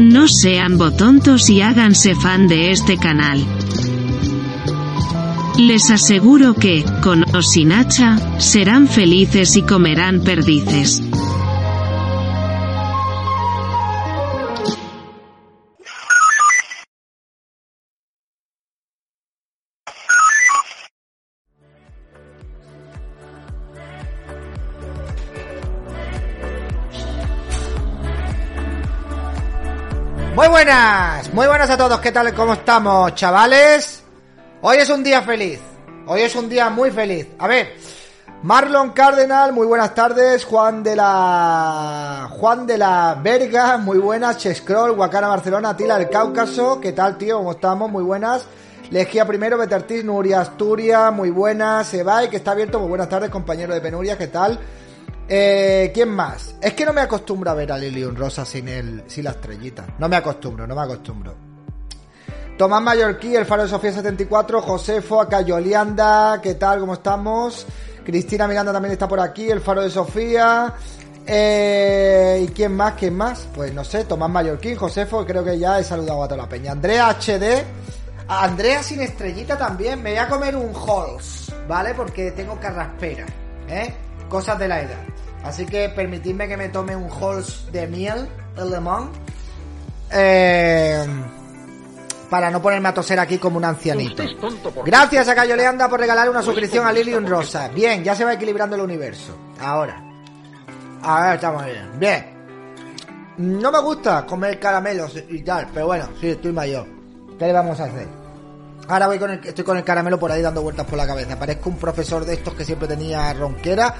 no sean botontos y háganse fan de este canal. Les aseguro que, con o sin hacha, serán felices y comerán perdices. Muy buenas a todos, ¿qué tal? ¿Cómo estamos, chavales? Hoy es un día feliz, hoy es un día muy feliz. A ver, Marlon Cardenal, muy buenas tardes, Juan de la... Juan de la Verga, muy buenas, Chescroll, Guacana Barcelona, Tila del Cáucaso, ¿qué tal, tío? ¿Cómo estamos? Muy buenas. Legia primero, Betertis, Nuria Asturias, muy buenas, Sebay, que está abierto, muy buenas tardes, compañero de Penuria, ¿qué tal? Eh, ¿Quién más? Es que no me acostumbro a ver a Lilian Rosa sin el, sin la estrellita. No me acostumbro, no me acostumbro. Tomás Mallorquí, el Faro de Sofía 74, Josefo, Acayolianda, ¿qué tal? ¿Cómo estamos? Cristina Miranda también está por aquí, el Faro de Sofía. Eh, ¿Y quién más? ¿Quién más? Pues no sé, Tomás Mallorquín, Josefo, creo que ya he saludado a toda la peña. Andrea HD, a Andrea sin estrellita también. Me voy a comer un Halls, ¿vale? Porque tengo carraspera, ¿eh? Cosas de la edad. Así que permitidme que me tome un Halls de miel, el limón. Eh, para no ponerme a toser aquí como un ancianito. Gracias a Cayo Leanda por regalar una suscripción a Lilium Rosa. Bien, ya se va equilibrando el universo. Ahora. Ahora estamos bien. Bien. No me gusta comer caramelos y tal, pero bueno, sí, estoy mayor. ¿Qué le vamos a hacer? Ahora voy con el, estoy con el caramelo por ahí dando vueltas por la cabeza. Parezco un profesor de estos que siempre tenía ronquera.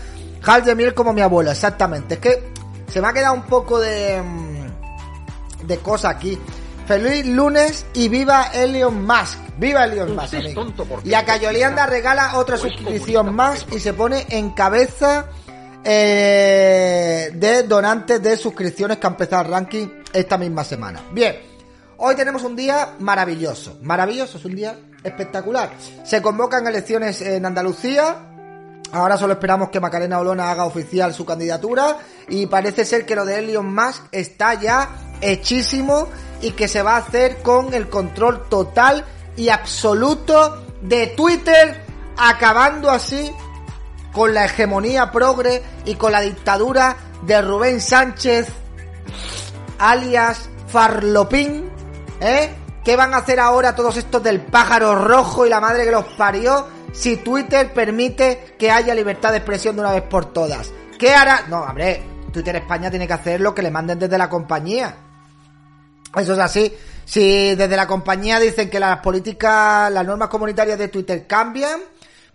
Hal de miel como mi abuelo, exactamente. Es que se me ha quedado un poco de. mm, de cosa aquí. Feliz lunes y viva Elon Musk. Viva Elon Musk. amigo. Y a Cayolianda regala otra suscripción más y se pone en cabeza eh, de donantes de suscripciones que ha empezado el ranking esta misma semana. Bien, hoy tenemos un día maravilloso. Maravilloso, es un día espectacular. Se convocan elecciones en Andalucía. Ahora solo esperamos que Macarena Olona haga oficial su candidatura y parece ser que lo de Elon Musk está ya hechísimo y que se va a hacer con el control total y absoluto de Twitter, acabando así con la hegemonía progre y con la dictadura de Rubén Sánchez, alias Farlopín, ¿eh? ¿Qué van a hacer ahora todos estos del pájaro rojo y la madre que los parió si Twitter permite que haya libertad de expresión de una vez por todas? ¿Qué hará? No, hombre, Twitter España tiene que hacer lo que le manden desde la compañía. Eso es así. Si desde la compañía dicen que las políticas, las normas comunitarias de Twitter cambian,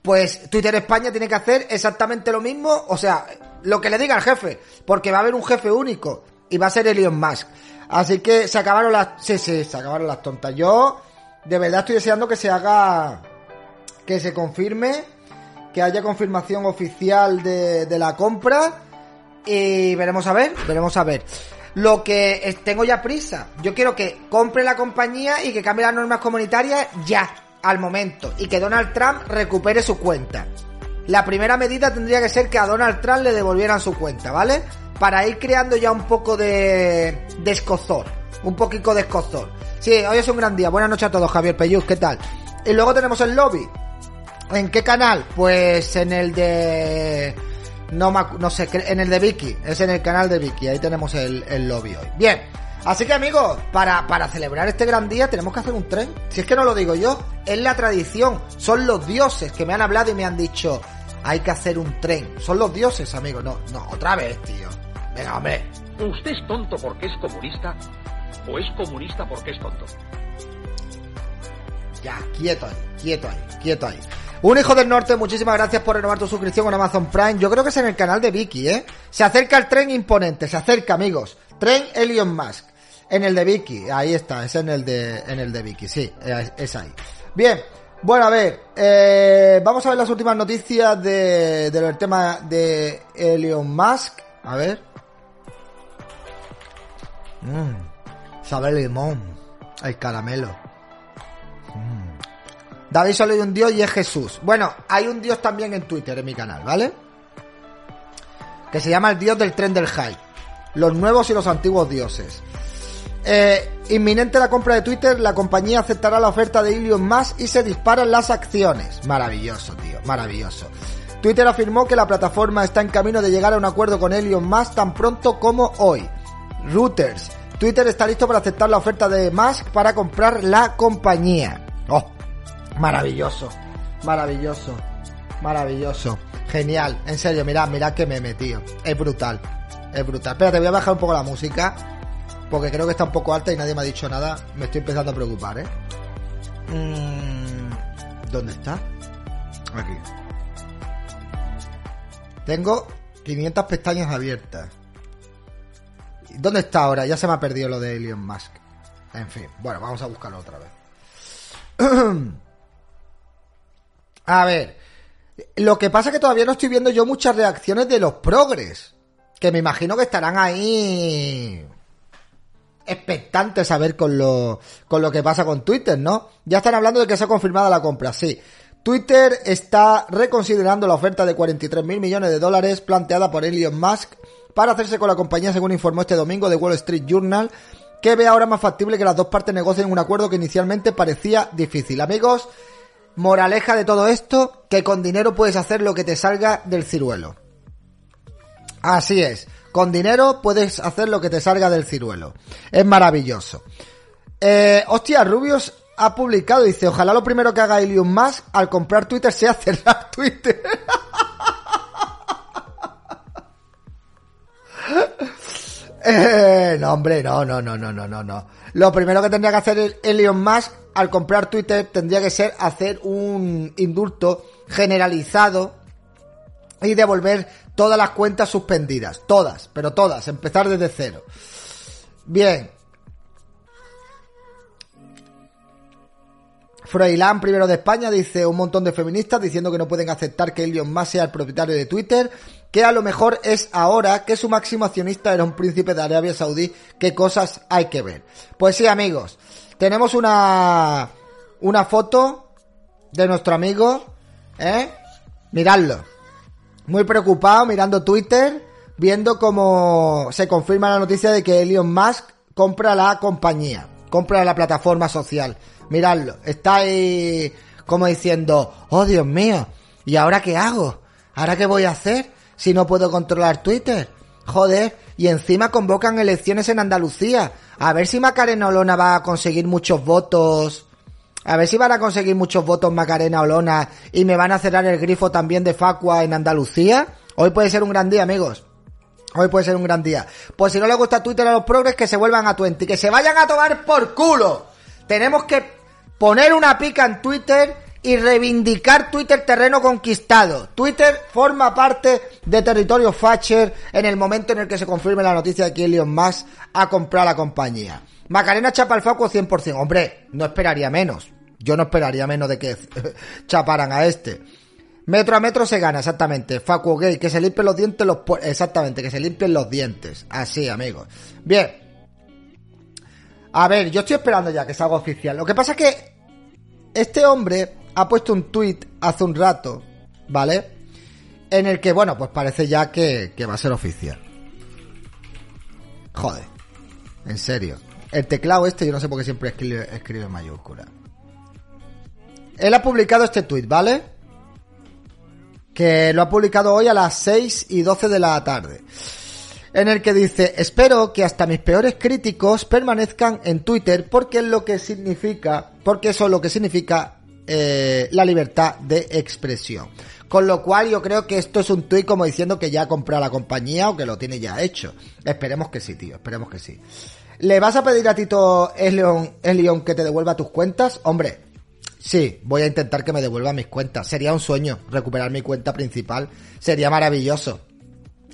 pues Twitter España tiene que hacer exactamente lo mismo, o sea, lo que le diga el jefe, porque va a haber un jefe único y va a ser Elon Musk. Así que se acabaron las, sí, sí, se acabaron las tontas. Yo de verdad estoy deseando que se haga, que se confirme, que haya confirmación oficial de, la compra y veremos a ver, veremos a ver. Lo que tengo ya prisa. Yo quiero que compre la compañía y que cambie las normas comunitarias ya, al momento. Y que Donald Trump recupere su cuenta. La primera medida tendría que ser que a Donald Trump le devolvieran su cuenta, ¿vale? Para ir creando ya un poco de, de escozor. Un poquito de escozor. Sí, hoy es un gran día. Buenas noches a todos, Javier Peyús, ¿qué tal? Y luego tenemos el lobby. ¿En qué canal? Pues en el de... No, no sé, en el de Vicky. Es en el canal de Vicky. Ahí tenemos el, el lobby hoy. Bien. Así que amigos, para, para celebrar este gran día tenemos que hacer un tren. Si es que no lo digo yo, es la tradición. Son los dioses que me han hablado y me han dicho, hay que hacer un tren. Son los dioses, amigos. No, no, otra vez, tío. Venga, hombre. ¿Usted es tonto porque es comunista? ¿O es comunista porque es tonto? Ya, quieto ahí, quieto ahí, quieto ahí. Un hijo del norte, muchísimas gracias por renovar tu suscripción con Amazon Prime. Yo creo que es en el canal de Vicky, ¿eh? Se acerca el tren imponente, se acerca, amigos. Tren Elon Musk. En el de Vicky, ahí está, es en el de, en el de Vicky, sí, es, ahí. Bien, bueno, a ver, eh, vamos a ver las últimas noticias de, del tema de Elon Musk. A ver. Mmm, sabe limón, el caramelo. David solo hay un dios y es Jesús. Bueno, hay un dios también en Twitter, en mi canal, ¿vale? Que se llama el dios del tren del hype. Los nuevos y los antiguos dioses. Eh, inminente la compra de Twitter, la compañía aceptará la oferta de Elon Musk y se disparan las acciones. Maravilloso, tío, maravilloso. Twitter afirmó que la plataforma está en camino de llegar a un acuerdo con Elon Musk tan pronto como hoy. Reuters. Twitter está listo para aceptar la oferta de Musk para comprar la compañía. Maravilloso, maravilloso, maravilloso. Genial, en serio, mirad, mirad que me he metido. Es brutal, es brutal. Espérate, voy a bajar un poco la música porque creo que está un poco alta y nadie me ha dicho nada. Me estoy empezando a preocupar, ¿eh? Mm, ¿Dónde está? Aquí. Tengo 500 pestañas abiertas. ¿Dónde está ahora? Ya se me ha perdido lo de Elon Musk. En fin, bueno, vamos a buscarlo otra vez. a ver, lo que pasa es que todavía no estoy viendo yo muchas reacciones de los progres. Que me imagino que estarán ahí expectantes a ver con lo, con lo que pasa con Twitter, ¿no? Ya están hablando de que se ha confirmado la compra, sí. Twitter está reconsiderando la oferta de 43 mil millones de dólares planteada por Elon Musk para hacerse con la compañía, según informó este domingo de Wall Street Journal, que ve ahora más factible que las dos partes negocien un acuerdo que inicialmente parecía difícil. Amigos, moraleja de todo esto, que con dinero puedes hacer lo que te salga del ciruelo. Así es. Con dinero puedes hacer lo que te salga del ciruelo. Es maravilloso. Eh, hostia, Rubius ha publicado, dice, ojalá lo primero que haga Elon Musk al comprar Twitter sea cerrar Twitter. eh, no, hombre, no, no, no, no, no, no. Lo primero que tendría que hacer Elon Musk al comprar Twitter tendría que ser hacer un indulto generalizado y devolver todas las cuentas suspendidas. Todas, pero todas. Empezar desde cero. Bien. Froilán, primero de España, dice un montón de feministas diciendo que no pueden aceptar que Elon Musk sea el propietario de Twitter, que a lo mejor es ahora que su máximo accionista era un príncipe de Arabia Saudí. ¿Qué cosas hay que ver? Pues sí, amigos, tenemos una una foto de nuestro amigo, ¿eh? Miradlo muy preocupado mirando Twitter, viendo cómo se confirma la noticia de que Elon Musk compra la compañía, compra la plataforma social. Miradlo, está ahí como diciendo, oh Dios mío, ¿y ahora qué hago? ¿Ahora qué voy a hacer si no puedo controlar Twitter? Joder, y encima convocan elecciones en Andalucía. A ver si Macarena Olona va a conseguir muchos votos a ver si van a conseguir muchos votos Macarena Olona y me van a cerrar el grifo también de Facua en Andalucía. Hoy puede ser un gran día, amigos. Hoy puede ser un gran día. Pues si no les gusta Twitter a los progres, que se vuelvan a Twenty, que se vayan a tomar por culo. Tenemos que poner una pica en Twitter y reivindicar Twitter terreno conquistado. Twitter forma parte de territorio Thatcher en el momento en el que se confirme la noticia de que Elon Musk ha comprado la compañía. Macarena chapa el Facu 100%. Hombre, no esperaría menos. Yo no esperaría menos de que chaparan a este. Metro a metro se gana, exactamente. Facu gay, que se limpien los dientes los... Exactamente, que se limpien los dientes. Así, amigos. Bien. A ver, yo estoy esperando ya que salga oficial. Lo que pasa es que este hombre ha puesto un tweet hace un rato, ¿vale? En el que, bueno, pues parece ya que, que va a ser oficial. Joder. En serio. El teclado este, yo no sé por qué siempre escribe, en mayúscula. Él ha publicado este tweet, ¿vale? Que lo ha publicado hoy a las 6 y 12 de la tarde. en el que dice, espero que hasta mis peores críticos permanezcan en Twitter porque es lo que significa, porque eso es lo que significa eh, la libertad de expresión. Con lo cual yo creo que esto es un tuit como diciendo que ya ha comprado la compañía o que lo tiene ya hecho. Esperemos que sí, tío, esperemos que sí. ¿Le vas a pedir a Tito Elion, que te devuelva tus cuentas? Hombre, sí, voy a intentar que me devuelva mis cuentas. Sería un sueño recuperar mi cuenta principal. Sería maravilloso.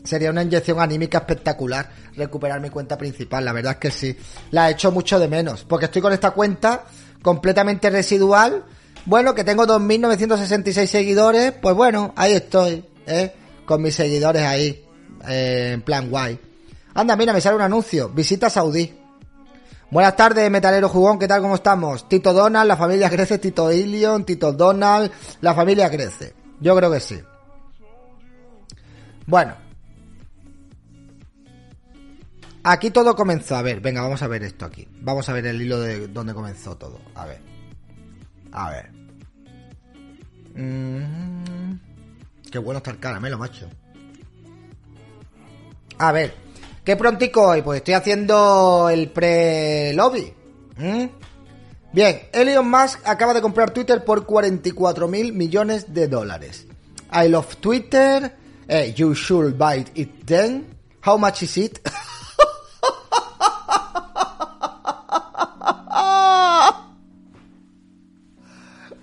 Sería una inyección anímica espectacular recuperar mi cuenta principal. La verdad es que sí. La he hecho mucho de menos. Porque estoy con esta cuenta completamente residual. Bueno, que tengo 2.966 seguidores. Pues bueno, ahí estoy. ¿eh? Con mis seguidores ahí. Eh, en plan guay. Anda, mira, me sale un anuncio. Visita Saudí. Buenas tardes, metalero jugón, ¿qué tal? ¿Cómo estamos? Tito Donald, la familia crece, Tito Ilion, Tito Donald, la familia crece. Yo creo que sí. Bueno. Aquí todo comenzó. A ver, venga, vamos a ver esto aquí. Vamos a ver el hilo de donde comenzó todo. A ver. A ver. Mm. Qué bueno está el caramelo, macho. A ver. ¿Qué prontico hoy? Pues estoy haciendo el pre-lobby. ¿Mm? Bien, Elon Musk acaba de comprar Twitter por 44 mil millones de dólares. I love Twitter. Eh, you should buy it then. How much is it?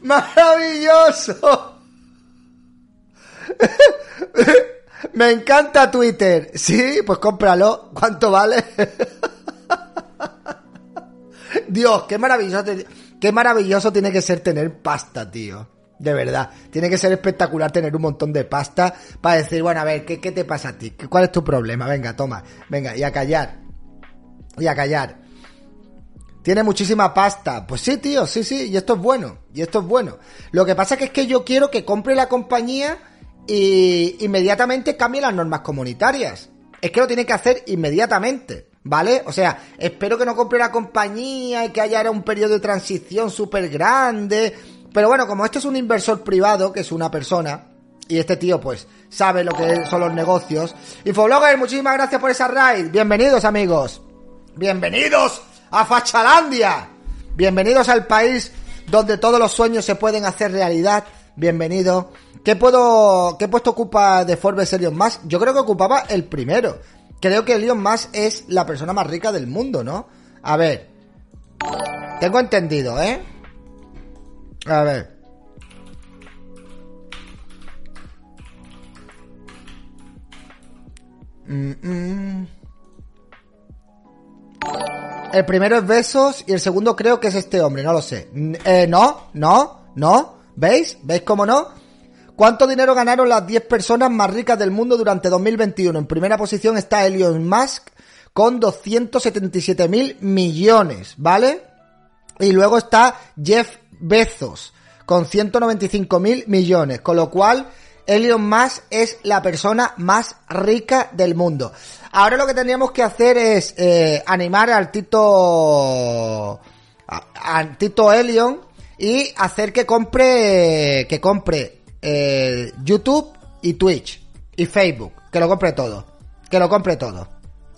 ¡Maravilloso! Me encanta Twitter. Sí, pues cómpralo. ¿Cuánto vale? Dios, qué maravilloso, qué maravilloso tiene que ser tener pasta, tío. De verdad. Tiene que ser espectacular tener un montón de pasta para decir, bueno, a ver, ¿qué, qué te pasa a ti? ¿Cuál es tu problema? Venga, toma. Venga, y a callar. Y a callar. Tiene muchísima pasta. Pues sí, tío, sí, sí. Y esto es bueno. Y esto es bueno. Lo que pasa que es que yo quiero que compre la compañía y inmediatamente cambie las normas comunitarias. Es que lo tiene que hacer inmediatamente, ¿vale? O sea, espero que no compre la compañía y que haya un periodo de transición súper grande. Pero bueno, como este es un inversor privado, que es una persona, y este tío pues sabe lo que son los negocios. Infoblogger, muchísimas gracias por esa raid. Bienvenidos amigos. Bienvenidos a Fachalandia. Bienvenidos al país donde todos los sueños se pueden hacer realidad. Bienvenido ¿Qué puedo, qué puesto ocupa de Forbes Elon Musk? Yo creo que ocupaba el primero. Creo que Elon Musk es la persona más rica del mundo, ¿no? A ver. Tengo entendido, ¿eh? A ver. Mm, mm. El primero es Besos y el segundo creo que es este hombre, no lo sé. Eh, no, no, no. ¿Veis? ¿Veis cómo no? ¿Cuánto dinero ganaron las 10 personas más ricas del mundo durante 2021? En primera posición está Elon Musk con 277 mil millones, ¿vale? Y luego está Jeff Bezos con 195 mil millones, con lo cual Elon Musk es la persona más rica del mundo. Ahora lo que tendríamos que hacer es eh, animar al Tito, al Tito Elion y hacer que compre, que compre eh, YouTube y Twitch y Facebook. Que lo compre todo. Que lo compre todo.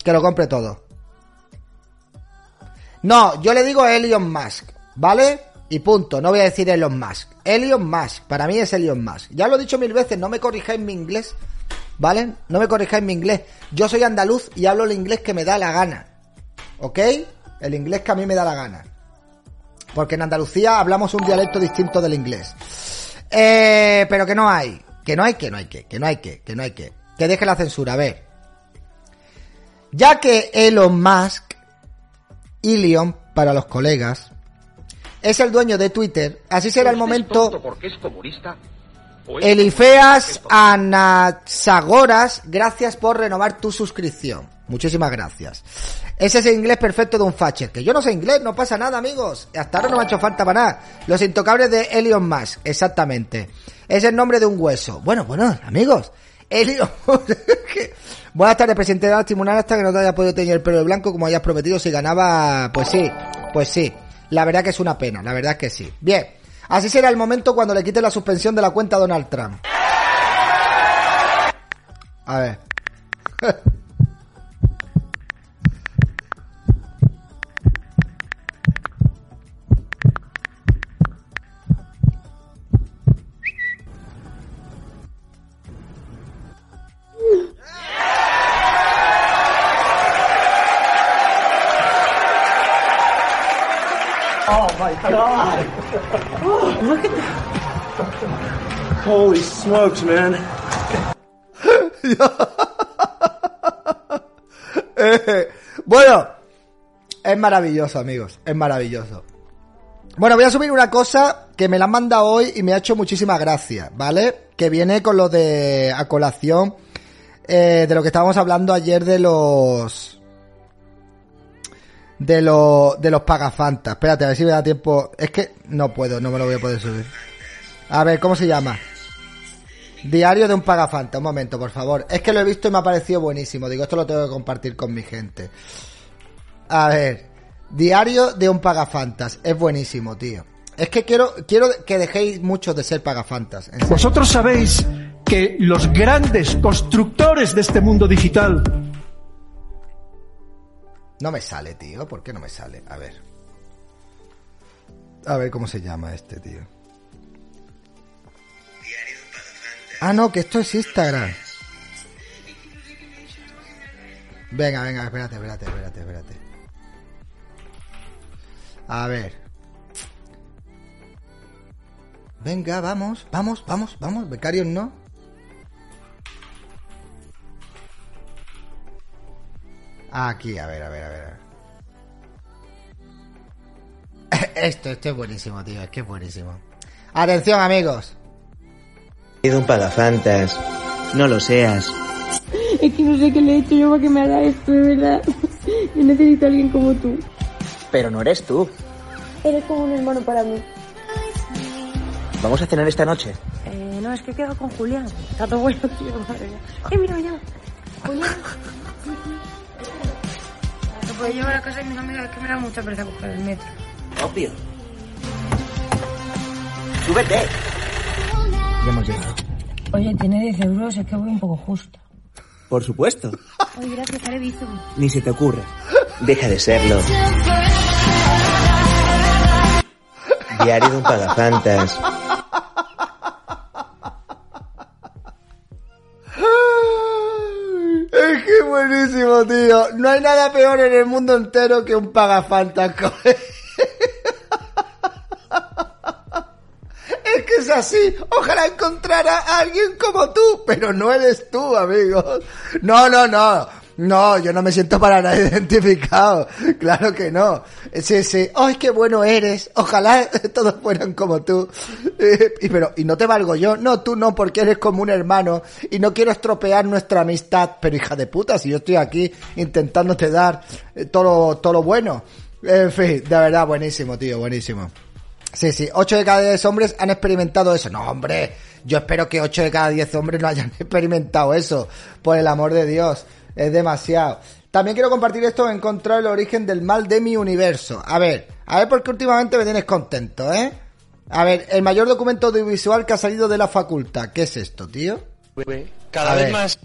Que lo compre todo. No, yo le digo Elon Musk, ¿vale? Y punto, no voy a decir Elon Musk. Elon Musk, para mí es Elon Musk. Ya lo he dicho mil veces, no me corrijáis mi inglés, ¿vale? No me corrijáis mi inglés. Yo soy andaluz y hablo el inglés que me da la gana. ¿Ok? El inglés que a mí me da la gana. Porque en Andalucía hablamos un dialecto distinto del inglés. Eh, pero que no hay. Que no hay que, no hay que, que no hay que, que no hay que. Que deje la censura, a ver. Ya que Elon Musk, Ilion para los colegas, es el dueño de Twitter, así será el momento. Porque es comunista Elifeas Anaxagoras, gracias por renovar tu suscripción. Muchísimas gracias. Ese es el inglés perfecto de un facher. Que yo no sé inglés, no pasa nada, amigos. Hasta ahora no me ha hecho falta para nada. Los intocables de Elon Musk, exactamente. Es el nombre de un hueso. Bueno, bueno, amigos. Elon Buenas tardes, presidente de la tribunal hasta que no te haya podido tener el pelo blanco como hayas prometido si ganaba. Pues sí, pues sí. La verdad que es una pena, la verdad que sí. Bien. Así será el momento cuando le quite la suspensión de la cuenta a Donald Trump. A ver. Holy smokes, man. Eh, bueno, es maravilloso, amigos. Es maravilloso. Bueno, voy a subir una cosa que me la han mandado hoy y me ha hecho muchísima gracia, ¿vale? Que viene con lo de a colación eh, de lo que estábamos hablando ayer de los de los de los pagafantas. Espérate, a ver si me da tiempo. Es que no puedo, no me lo voy a poder subir. A ver, ¿cómo se llama? Diario de un pagafanta, un momento, por favor. Es que lo he visto y me ha parecido buenísimo. Digo, esto lo tengo que compartir con mi gente. A ver, Diario de un pagafantas. Es buenísimo, tío. Es que quiero, quiero que dejéis mucho de ser pagafantas. Vosotros sabéis que los grandes constructores de este mundo digital No me sale, tío. ¿Por qué no me sale? A ver. A ver cómo se llama este, tío. Ah, no, que esto es Instagram. Venga, venga, espérate, espérate, espérate, espérate. A ver. Venga, vamos, vamos, vamos, vamos. Becarios no. Aquí, a ver, a ver, a ver. Esto, esto es buenísimo, tío. Es que es buenísimo. Atención, amigos. Sido un pagafantas. No lo seas. Es que no sé qué le he hecho yo para que me haga esto, de verdad. Yo necesito a alguien como tú. Pero no eres tú. Eres como un hermano para mí. Vamos a cenar esta noche. Eh, no, es que quedo con Julián. Está todo bueno, tío, madre mía. Eh, mira, me llama. Julián. Te puedo llevar a casa de mis amigas, es que me da mucha pereza coger el metro. Obvio. Súbete. Ya hemos llegado. Oye, tiene 10 euros, es que voy un poco justo. Por supuesto. Oye, gracias, haré visto. Ni se te ocurra. Deja de serlo. Diario de un pagafantas. Es que buenísimo, tío. No hay nada peor en el mundo entero que un pagafantas. Es así. Ojalá encontrara a alguien como tú, pero no eres tú, amigos. No, no, no. No, yo no me siento para nada identificado. Claro que no. Sí, sí. ¡Ay, qué bueno eres! Ojalá todos fueran como tú. Eh, y pero, ¿y no te valgo yo? No, tú no, porque eres como un hermano y no quiero estropear nuestra amistad. Pero hija de puta, si yo estoy aquí intentándote dar eh, todo todo lo bueno. En fin, de verdad, buenísimo, tío, buenísimo. Sí, sí, 8 de cada 10 hombres han experimentado eso. No, hombre, yo espero que 8 de cada 10 hombres no hayan experimentado eso. Por el amor de Dios, es demasiado. También quiero compartir esto, he encontrado el origen del mal de mi universo. A ver, a ver porque últimamente me tienes contento, ¿eh? A ver, el mayor documento audiovisual que ha salido de la facultad. ¿Qué es esto, tío? Cada A vez ver. más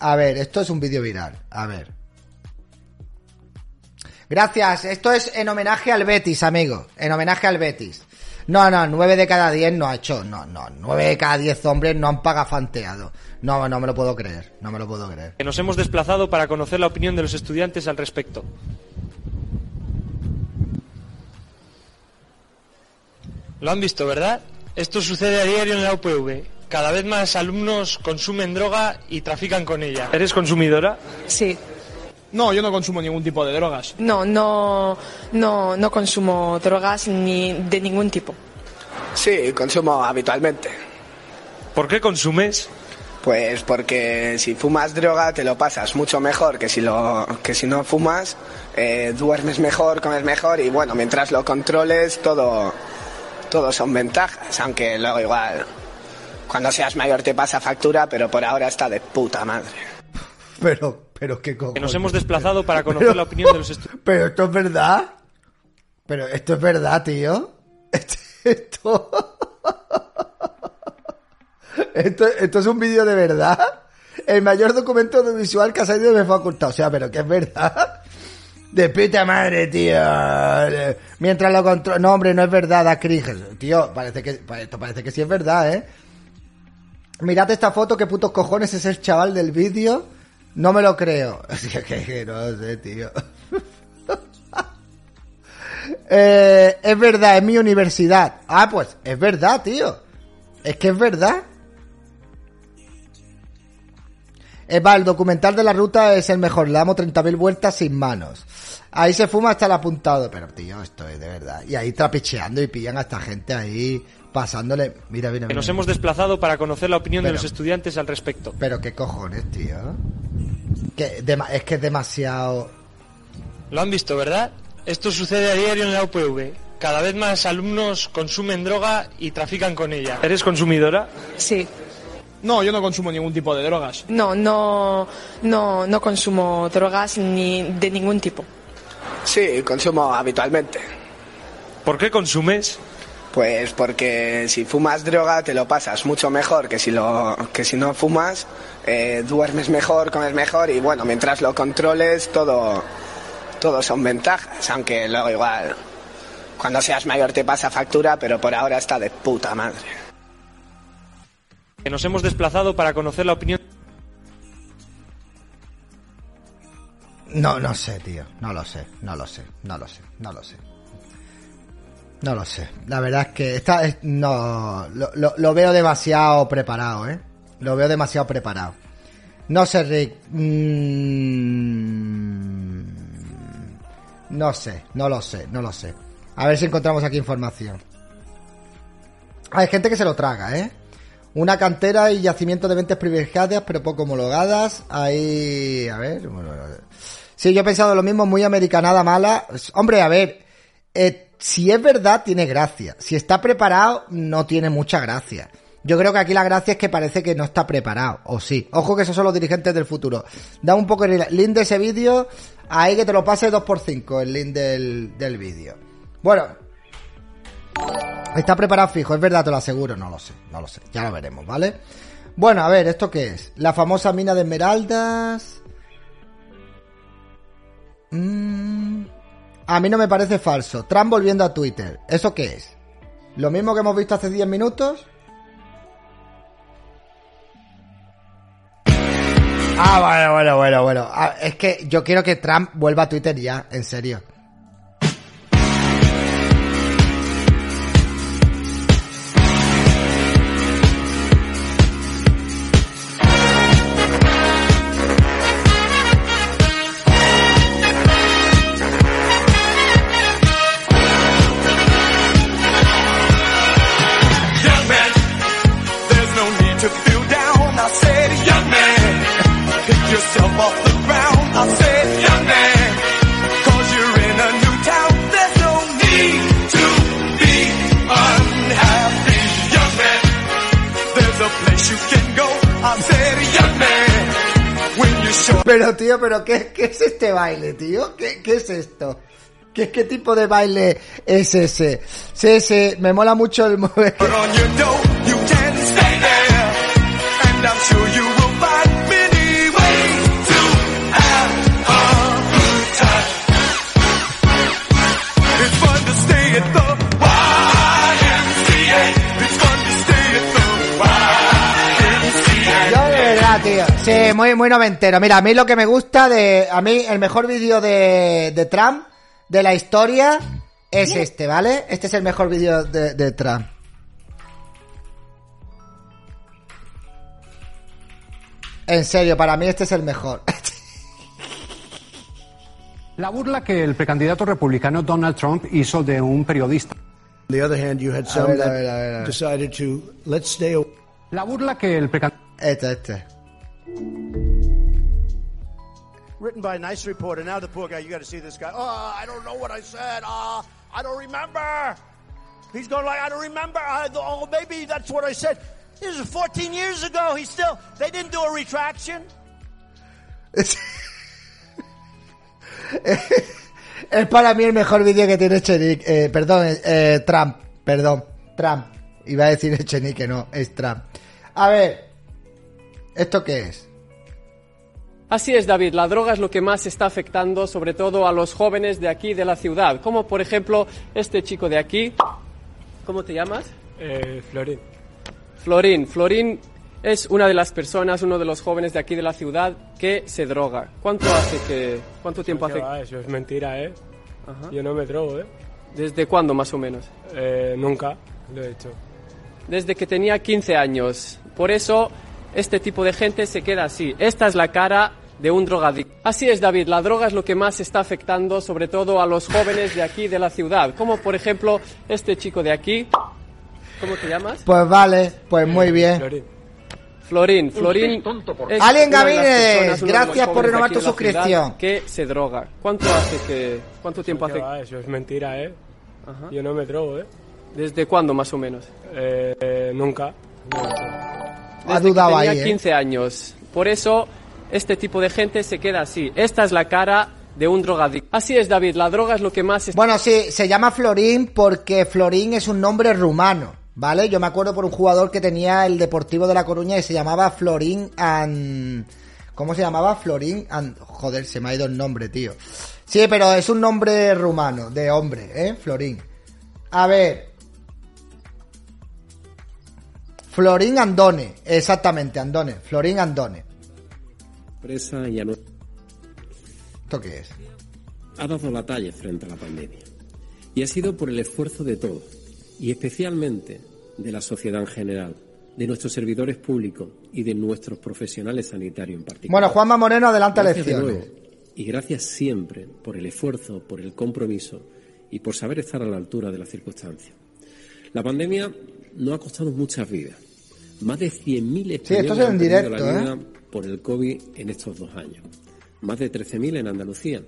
A ver, esto es un vídeo viral. A ver. Gracias. Esto es en homenaje al Betis, amigo. En homenaje al Betis. No, no, 9 de cada 10 no ha hecho. No, no, 9 de cada 10 hombres no han pagafanteado. No, no me lo puedo creer. No me lo puedo creer. nos hemos desplazado para conocer la opinión de los estudiantes al respecto. Lo han visto, ¿verdad? Esto sucede a diario en la UPV. Cada vez más alumnos consumen droga y trafican con ella. ¿Eres consumidora? Sí. No, yo no consumo ningún tipo de drogas. No, no, no, no consumo drogas ni de ningún tipo. Sí, consumo habitualmente. ¿Por qué consumes? Pues porque si fumas droga te lo pasas mucho mejor que si, lo, que si no fumas, eh, duermes mejor, comes mejor y bueno, mientras lo controles todo, todo son ventajas, aunque luego igual cuando seas mayor te pasa factura, pero por ahora está de puta madre. Pero, pero qué cojones. Que nos hemos desplazado para conocer Pero- la opinión de los estudiantes. Pero esto es verdad. Pero esto es verdad, tío. Esto. Esto, esto es un vídeo de verdad. El mayor documento audiovisual que ha salido de mi facultad. O sea, pero que es verdad. De puta madre, tío. Mientras lo controlo. No, hombre, no es verdad, da cringe. Tío, parece que, esto parece que sí es verdad, ¿eh? Mirad esta foto, qué putos cojones es el chaval del vídeo. No me lo creo. Es que, que- que no sé, tío. Eh, es verdad, es mi universidad. Ah, pues es verdad, tío. Es que es verdad. Eh, va, el documental de la ruta es el mejor. Le damos 30.000 vueltas sin manos. Ahí se fuma hasta el apuntado. Pero, tío, esto es de verdad. Y ahí trapicheando y pillan a esta gente ahí pasándole. Mira, mira, Que mira. nos hemos desplazado para conocer la opinión Pero- de los estudiantes al respecto. Pero qué cojones, tío. Que es que es demasiado. Lo han visto, ¿verdad? Esto sucede a diario en la UPV. Cada vez más alumnos consumen droga y trafican con ella. ¿Eres consumidora? Sí. No, yo no consumo ningún tipo de drogas. No, no, no, no consumo drogas ni de ningún tipo. Sí, consumo habitualmente. ¿Por qué consumes? Pues porque si fumas droga te lo pasas mucho mejor que si, lo, que si no fumas, eh, duermes mejor, comes mejor y bueno, mientras lo controles todo, todo son ventajas, aunque luego igual cuando seas mayor te pasa factura, pero por ahora está de puta madre. Que nos hemos desplazado para conocer la opinión No, no sé, tío. No lo sé, no lo sé, no lo sé, no lo sé. No lo sé. La verdad es que esta es- no lo, lo- lo veo demasiado preparado, ¿eh? Lo veo demasiado preparado. No sé, Rick. Mm, no sé, no lo sé, no lo sé. A ver si encontramos aquí información. Hay gente que se lo traga, ¿eh? Una cantera y yacimiento de mentes privilegiadas, pero poco homologadas. Ahí, a ver. Sí, yo he pensado lo mismo, muy americanada mala. Hombre, a ver, eh, si es verdad, tiene gracia. Si está preparado, no tiene mucha gracia. Yo creo que aquí la gracia es que parece que no está preparado, o sí. Ojo que esos son los dirigentes del futuro. Da un poco el link de ese vídeo, ahí que te lo pase 2x5, el link del, del vídeo. Bueno, Está preparado fijo, es verdad, te lo aseguro. No lo sé, no lo sé. Ya lo veremos, ¿vale? Bueno, a ver, ¿esto qué es? La famosa mina de esmeraldas. Mm, a mí no me parece falso. Trump volviendo a Twitter. ¿Eso qué es? ¿Lo mismo que hemos visto hace 10 minutos? Ah, bueno, bueno, bueno, bueno. Es que yo quiero que Trump vuelva a Twitter ya, en serio. Pero tío, pero ¿qué, qué es este baile, tío? ¿Qué, qué es esto? ¿Qué, ¿Qué tipo de baile es ese? Sí, sí, me mola mucho el Tío. Sí, muy, muy noventero. Mira, a mí lo que me gusta de... A mí el mejor vídeo de, de Trump, de la historia, es este, ¿vale? Este es el mejor vídeo de, de Trump. En serio, para mí este es el mejor. La burla que el precandidato republicano Donald Trump hizo de un periodista. On the other hand, you had A some ver, a that ver, a ver, a ver. decided to let's stay away. La burla que el precandidato Este, este. Written by a nice reporter. Now the poor guy, you got to see this guy. Oh, I don't know what I said. Ah, I don't remember. He's going like, I don't remember. I, oh, maybe that's what I said. This is 14 years ago. He still, they didn't do a retraction. Es para mí el mejor vídeo que tiene Echenique. Eh, perdón, eh, eh, Trump. Perdón, Trump. Iba a decir Echenique, no, es Trump. A ver, ¿esto qué es? Así es, David. La droga es lo que más está afectando, sobre todo a los jóvenes de aquí, de la ciudad. Como por ejemplo este chico de aquí. ¿Cómo te llamas? Eh, Florín. Florín. Florín es una de las personas, uno de los jóvenes de aquí de la ciudad que se droga. ¿Cuánto hace que, cuánto tiempo ¿Qué hace? va? Eso es mentira, ¿eh? Ajá. Yo no me drogo, ¿eh? ¿Desde cuándo más o menos? Eh, nunca lo he hecho. Desde que tenía 15 años. Por eso este tipo de gente se queda así. Esta es la cara de un drogadicto. Así es, David, la droga es lo que más está afectando sobre todo a los jóvenes de aquí de la ciudad, como por ejemplo este chico de aquí. ¿Cómo te llamas? Pues vale, pues muy bien. Florín, Florín. es Alien Gavines, gracias por renovar tu suscripción. Que se droga. ¿Cuánto hace que cuánto tiempo hace? ¿Qué va? Eso es mentira, ¿eh? Yo no me drogo, ¿eh? ¿Desde cuándo más o menos? Eh, nunca. Ha Desde dudado que tenía ahí, ¿eh? 15 años. Por eso este tipo de gente se queda así. Esta es la cara de un drogadicto. Así es, David, la droga es lo que más está Bueno, sí, se llama Florín porque Florín es un nombre rumano, ¿vale? Yo me acuerdo por un jugador que tenía el Deportivo de La Coruña y se llamaba Florín and... ¿Cómo se llamaba? Florín and... Joder, se me ha ido el nombre, tío. Sí, pero es un nombre rumano, de hombre, ¿eh? Florín. A ver. Florín Andone, exactamente, Andone. Florín Andone. empresa y ¿Esto qué es? ha dado la talla frente a la pandemia. Y ha sido por el esfuerzo de todos, y especialmente de la sociedad en general, de nuestros servidores públicos y de nuestros profesionales sanitarios en particular. Bueno, Juanma Moreno adelanta Gracias elecciones. nuevo, y gracias siempre por el esfuerzo, por el compromiso y por saber estar a la altura de las circunstancias. La pandemia no ha costado muchas vidas. Más de 100.000 Sí, esto españoles es en perdido directo, la ¿eh? vida por el COVID en estos dos años. Más de 13.000 en Andalucía.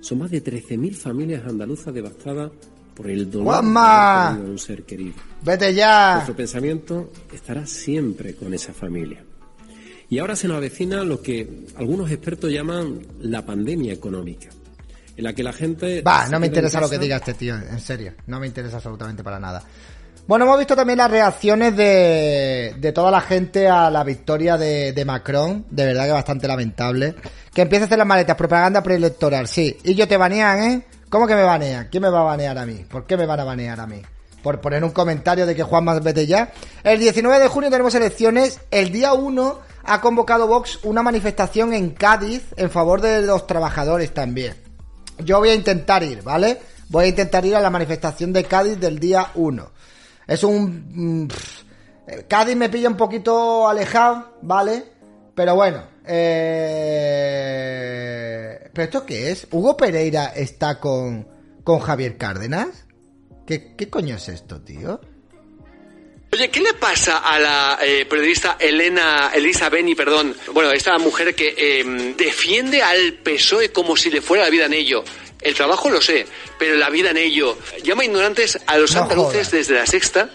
Son más de 13.000 familias andaluzas devastadas por el dolor de ¡Juanma! haber perdido a un ser querido. Vete ya. Nuestro pensamiento estará siempre con esa familia. Y ahora se nos avecina lo que algunos expertos llaman la pandemia económica, en la que la gente... Va, no me interesa lo que diga este tío, en serio. No me interesa absolutamente para nada. Bueno, hemos visto también las reacciones de, de toda la gente a la victoria de, de Macron. De verdad que bastante lamentable. Que empieza a hacer las maletas, propaganda preelectoral, sí. Y yo te banean, ¿eh? ¿Cómo que me banean? ¿Quién me va a banear a mí? ¿Por qué me van a banear a mí? Por poner un comentario de que Juan más vete ya. El 19 de junio tenemos elecciones. El día 1 ha convocado Vox una manifestación en Cádiz en favor de los trabajadores también. Yo voy a intentar ir, ¿vale? Voy a intentar ir a la manifestación de Cádiz del día 1. Es un... mm, Cádiz me pilla un poquito alejado, ¿vale? Pero bueno. Eh... ¿Pero esto qué es? ¿Hugo Pereira está con, con Javier Cárdenas? ¿Qué, ¿Qué coño es esto, tío? Oye, ¿qué le pasa a la eh, periodista Elena, Elisa Beni, perdón, bueno, esta mujer que eh, defiende al PSOE como si le fuera la vida en ello? El trabajo lo sé, pero la vida en ello. Llama ignorantes a los No andaluces desde la sexta.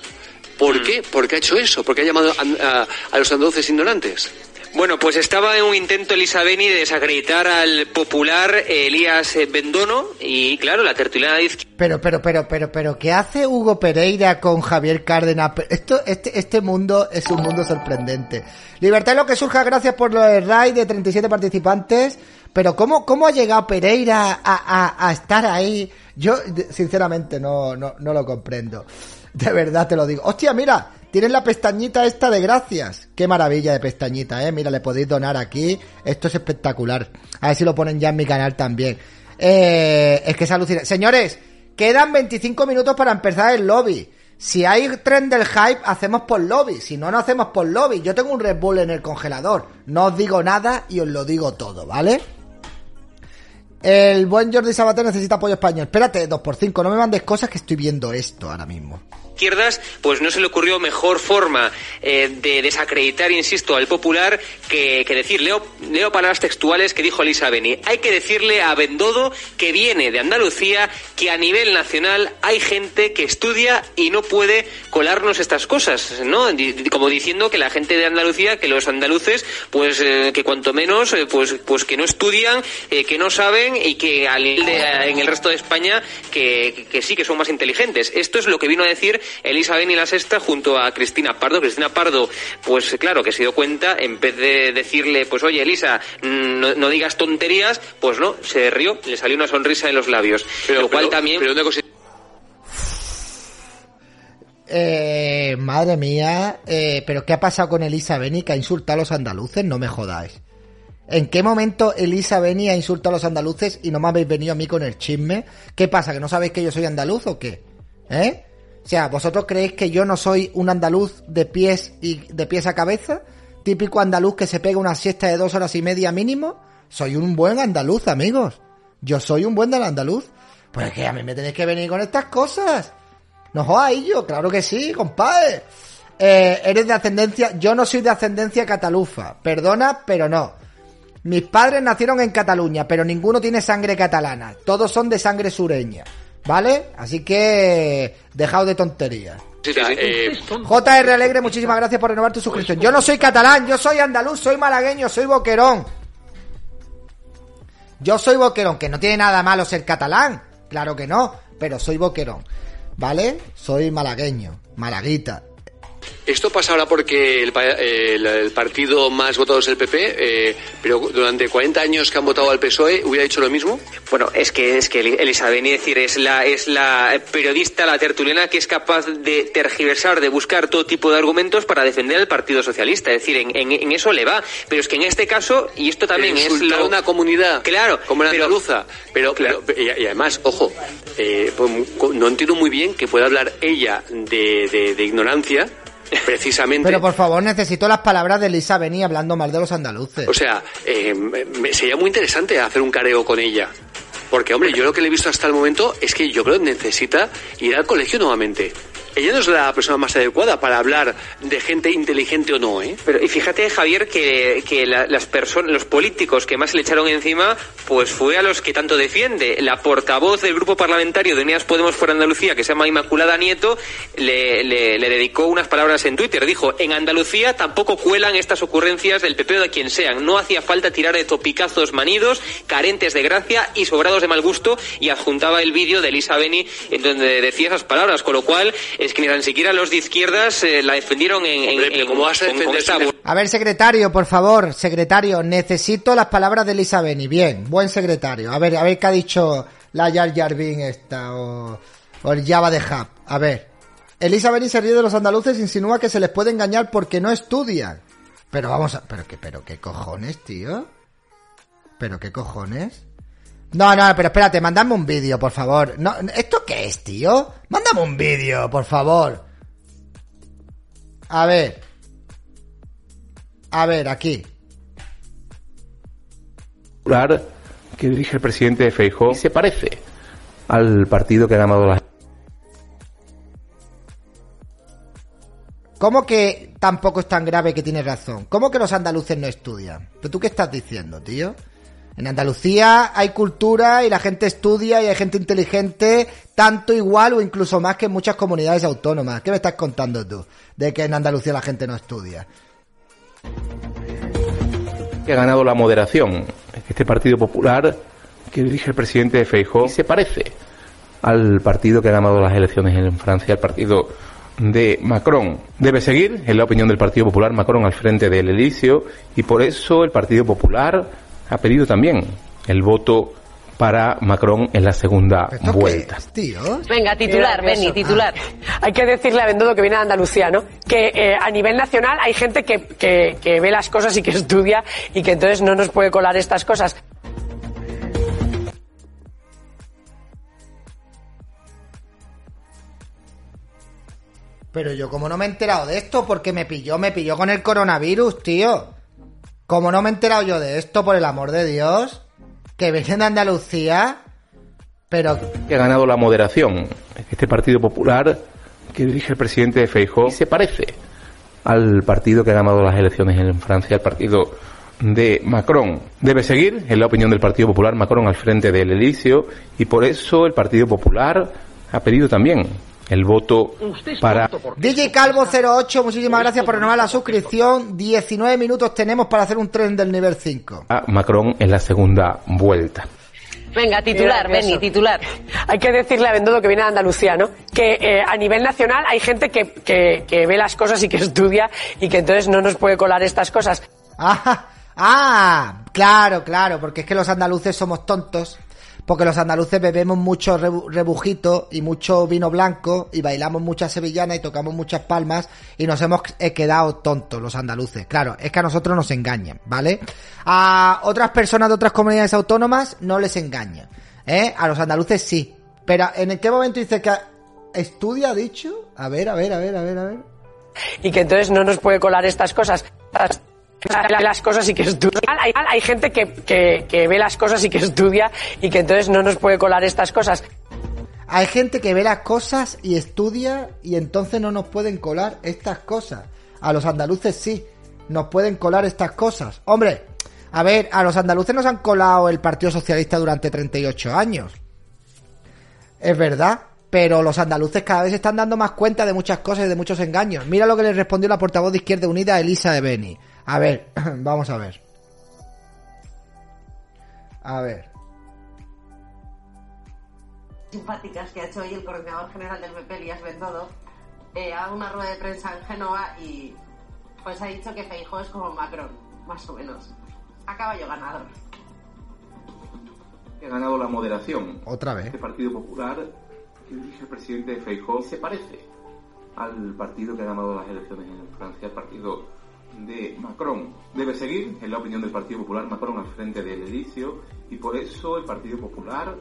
¿Por qué? ¿Por qué ha hecho eso? ¿Por qué ha llamado a, a- a los andaluces ignorantes? Bueno, pues estaba en un intento Elisa Beni de desacreditar al popular Elías eh, Bendono y claro, la tertuliana de izquierda Pero, pero, pero, pero, pero, ¿qué hace Hugo Pereira con Javier Cárdenas? Esto, este, este mundo es un mundo sorprendente. Libertad es lo que surja, gracias por lo del raid de 37 participantes. Pero ¿cómo, cómo ha llegado Pereira a, a, a estar ahí? Yo, sinceramente, no, no, no lo comprendo. De verdad te lo digo. Hostia, mira, tienen la pestañita esta de gracias. Qué maravilla de pestañita, eh. Mira, le podéis donar aquí. Esto es espectacular. A ver si lo ponen ya en mi canal también. Eh, es que es alucinante. Señores, quedan 25 minutos para empezar el lobby. Si hay tren del hype, hacemos por lobby. Si no, no hacemos por lobby. Yo tengo un Red Bull en el congelador. No os digo nada y os lo digo todo, ¿vale? El buen Jordi Sabater necesita apoyo español. Espérate, 2x5, no me mandes cosas que estoy viendo esto ahora mismo. Izquierdas, pues no se le ocurrió mejor forma eh, de desacreditar, insisto, al popular que, decir, leo, leo palabras textuales que dijo Elisa Beni. Hay que decirle a Bendodo que viene de Andalucía que a nivel nacional hay gente que estudia y no puede colarnos estas cosas, ¿no? Como diciendo que la gente de Andalucía, que los andaluces, pues eh, que cuanto menos, eh, pues, pues que no estudian, que no saben y que al de- en el resto de España que sí que son más inteligentes. Esto es lo que vino a decir Elisa Beni la sexta junto a Cristina Pardo. Cristina Pardo, pues claro, que se dio cuenta, en vez de decirle, pues oye Elisa, no, no digas tonterías, pues no, se rió, le salió una sonrisa en los labios. lo cual también... Pero una cosa Eh, madre mía, eh, pero ¿qué ha pasado con Elisa Beni que ha insultado a los andaluces? No me jodáis. ¿En qué momento Elisa venía a insultar a los andaluces y no me habéis venido a mí con el chisme? ¿Qué pasa? ¿Que no sabéis que yo soy andaluz o qué? ¿Eh? O sea, ¿vosotros creéis que yo no soy un andaluz de pies y de pies a cabeza? Típico andaluz que se pega una siesta de dos horas y media mínimo. Soy un buen andaluz, amigos. Yo soy un buen andaluz. Pues es que a mí me tenéis que venir con estas cosas. No jodáis yo, claro que sí, compadre. Eh, eres de ascendencia, yo no soy de ascendencia catalufa. Perdona, pero no. Mis padres nacieron en Cataluña, pero ninguno tiene sangre catalana. Todos son de sangre sureña. ¿Vale? Así que dejaos de tonterías. Sí, sí, sí. Eh, JR Alegre, muchísimas gracias por renovar tu suscripción. Yo no soy catalán, yo soy andaluz, soy malagueño, soy boquerón. Yo soy boquerón, que no tiene nada malo ser catalán. Claro que no, pero soy boquerón. ¿Vale? Soy malagueño, malaguita. Esto pasa ahora porque el, el- el partido más votado es el PP, eh, pero durante 40 años que han votado al PSOE, ¿hubiera dicho lo mismo? Bueno, es que es que Elisa Beni, es decir, es la es la periodista, la tertuliana que es capaz de tergiversar, de buscar todo tipo de argumentos para defender al Partido Socialista. Es decir, en, en- en eso le va. Pero es que en este caso, y esto también es lo- una comunidad Claro, como la pero- andaluza. Pero, pero- y, y además, ojo, eh, pues, no entiendo muy bien que pueda hablar ella de, de- de ignorancia, precisamente. Pero por favor, necesito las palabras de Elisa Beni hablando mal de los andaluces. O sea, eh, me- sería muy interesante hacer un careo con ella. Porque, hombre, yo lo que le he visto hasta el momento es que yo creo que necesita ir al colegio nuevamente. Ella no es la persona más adecuada para hablar de gente inteligente o no, ¿eh? Pero y fíjate, Javier, que, que la- las personas, los políticos que más le echaron encima, pues fue a los que tanto defiende. La portavoz del grupo parlamentario de Unidas Podemos por Andalucía, que se llama Inmaculada Nieto, le, le- dedicó unas palabras en Twitter. Dijo, en Andalucía tampoco cuelan estas ocurrencias del PP o de quien sean. No hacía falta tirar de topicazos manidos, carentes de gracia y sobrados de mal gusto, y adjuntaba el vídeo de Elisa Beni en donde decía esas palabras, con lo cual es que ni tan siquiera los de izquierdas eh, la defendieron en, en, Hombre, pero en- ¿cómo vas a con- con defender esta si A ver, secretario, por favor, secretario, necesito las palabras de Elisa Beni. Bien, buen secretario. A ver, a ver qué ha dicho la Yar Yarbin esta o, o el Java de Hub. A ver. Elisa Beni se ríe de los andaluces e insinúa que se les puede engañar porque no estudian. Pero vamos a... Pero qué, pero qué cojones, tío. ¿Pero qué cojones? No, no, pero espérate, mandadme un vídeo, por favor. No, ¿Esto qué es, tío? Mándame un vídeo, por favor. A ver. A ver, aquí. que dirige el presidente Feijóo se parece al partido que ha ganado las ¿Cómo que tampoco es tan grave que tienes razón? ¿Cómo que los andaluces no estudian? ¿Pero tú qué estás diciendo, tío? En Andalucía hay cultura y la gente estudia y hay gente inteligente tanto igual o incluso más que en muchas comunidades autónomas. ¿Qué me estás contando tú? De que en Andalucía la gente no estudia. que ha ganado la moderación. Este partido popular que dirige el presidente Feijóo se parece al partido que ha ganado las elecciones en Francia, el partido de Macron. Debe seguir, en la opinión del Partido Popular, Macron al frente del Elíseo y por eso el Partido Popular ha pedido también el voto para Macron en la segunda vuelta. tío? Venga, titular, eso. titular. Hay que decirle a Bendodo que viene de Andalucía, ¿no? Que eh, a nivel nacional hay gente que, que, que ve las cosas y que estudia y que entonces no nos puede colar estas cosas. Pero yo como no me he enterado de esto, porque me pilló, me pilló con el coronavirus, tío. Como no me he enterado yo de esto, por el amor de Dios, que vienen de Andalucía, pero que ha ganado la moderación. Este Partido Popular que dirige el presidente Feijóo se parece al partido que ha ganado las elecciones en Francia, el partido de Macron. Debe seguir, en la opinión del Partido Popular, Macron al frente del Elíseo y por eso el Partido Popular ha pedido también el voto para DJ Calvo 08, muchísimas gracias por renovar la suscripción. 19 minutos tenemos para hacer un tren del nivel 5. Macron en la segunda vuelta. Venga, titular, Beni, titular. Hay que decirle a Bendodo que viene de Andalucía, ¿no? Que eh, a nivel nacional hay gente que, que, que ve las cosas y que estudia y que entonces no nos puede colar estas cosas. Ah, ah, claro, claro, porque es que los andaluces somos tontos. Porque los andaluces bebemos mucho rebu- rebujito y mucho vino blanco y bailamos muchas sevillanas y tocamos muchas palmas y nos hemos eh, quedado tontos los andaluces. Claro, es que a nosotros nos engañan, ¿vale? A otras personas de otras comunidades autónomas no les engañan, ¿eh? A los andaluces sí. Pero ¿en qué momento dice que estudia, dicho? A ver, a ver, a ver, a ver, a ver. y que entonces no nos puede colar estas cosas. Las- cosas y que estudia. Hay, gente que, que, que ve las cosas y que estudia y que entonces no nos puede colar estas cosas. Hay gente que ve las cosas y estudia y entonces no nos pueden colar estas cosas. A los andaluces sí, nos pueden colar estas cosas. Hombre, a ver, a los andaluces nos han colado el Partido Socialista durante 38 años. Es verdad, pero los andaluces cada vez están dando más cuenta de muchas cosas y de muchos engaños. Mira lo que le respondió la portavoz de Izquierda Unida, Elisa de Beni. A ver, vamos a ver. A ver. simpáticas que ha hecho hoy el coordinador general del PP, Elías Bendodo, eh, a una rueda de prensa en Génova y pues ha dicho que Feijóo es como Macron, más o menos. A caballo ganador. Ha ganado la moderación. Otra vez. Este Partido Popular que dirige el presidente Feijóo se parece al partido que ha ganado las elecciones en Francia, el partido de Macron. Debe seguir, en la opinión del Partido Popular, Macron al frente del edificio y por eso el Partido Popular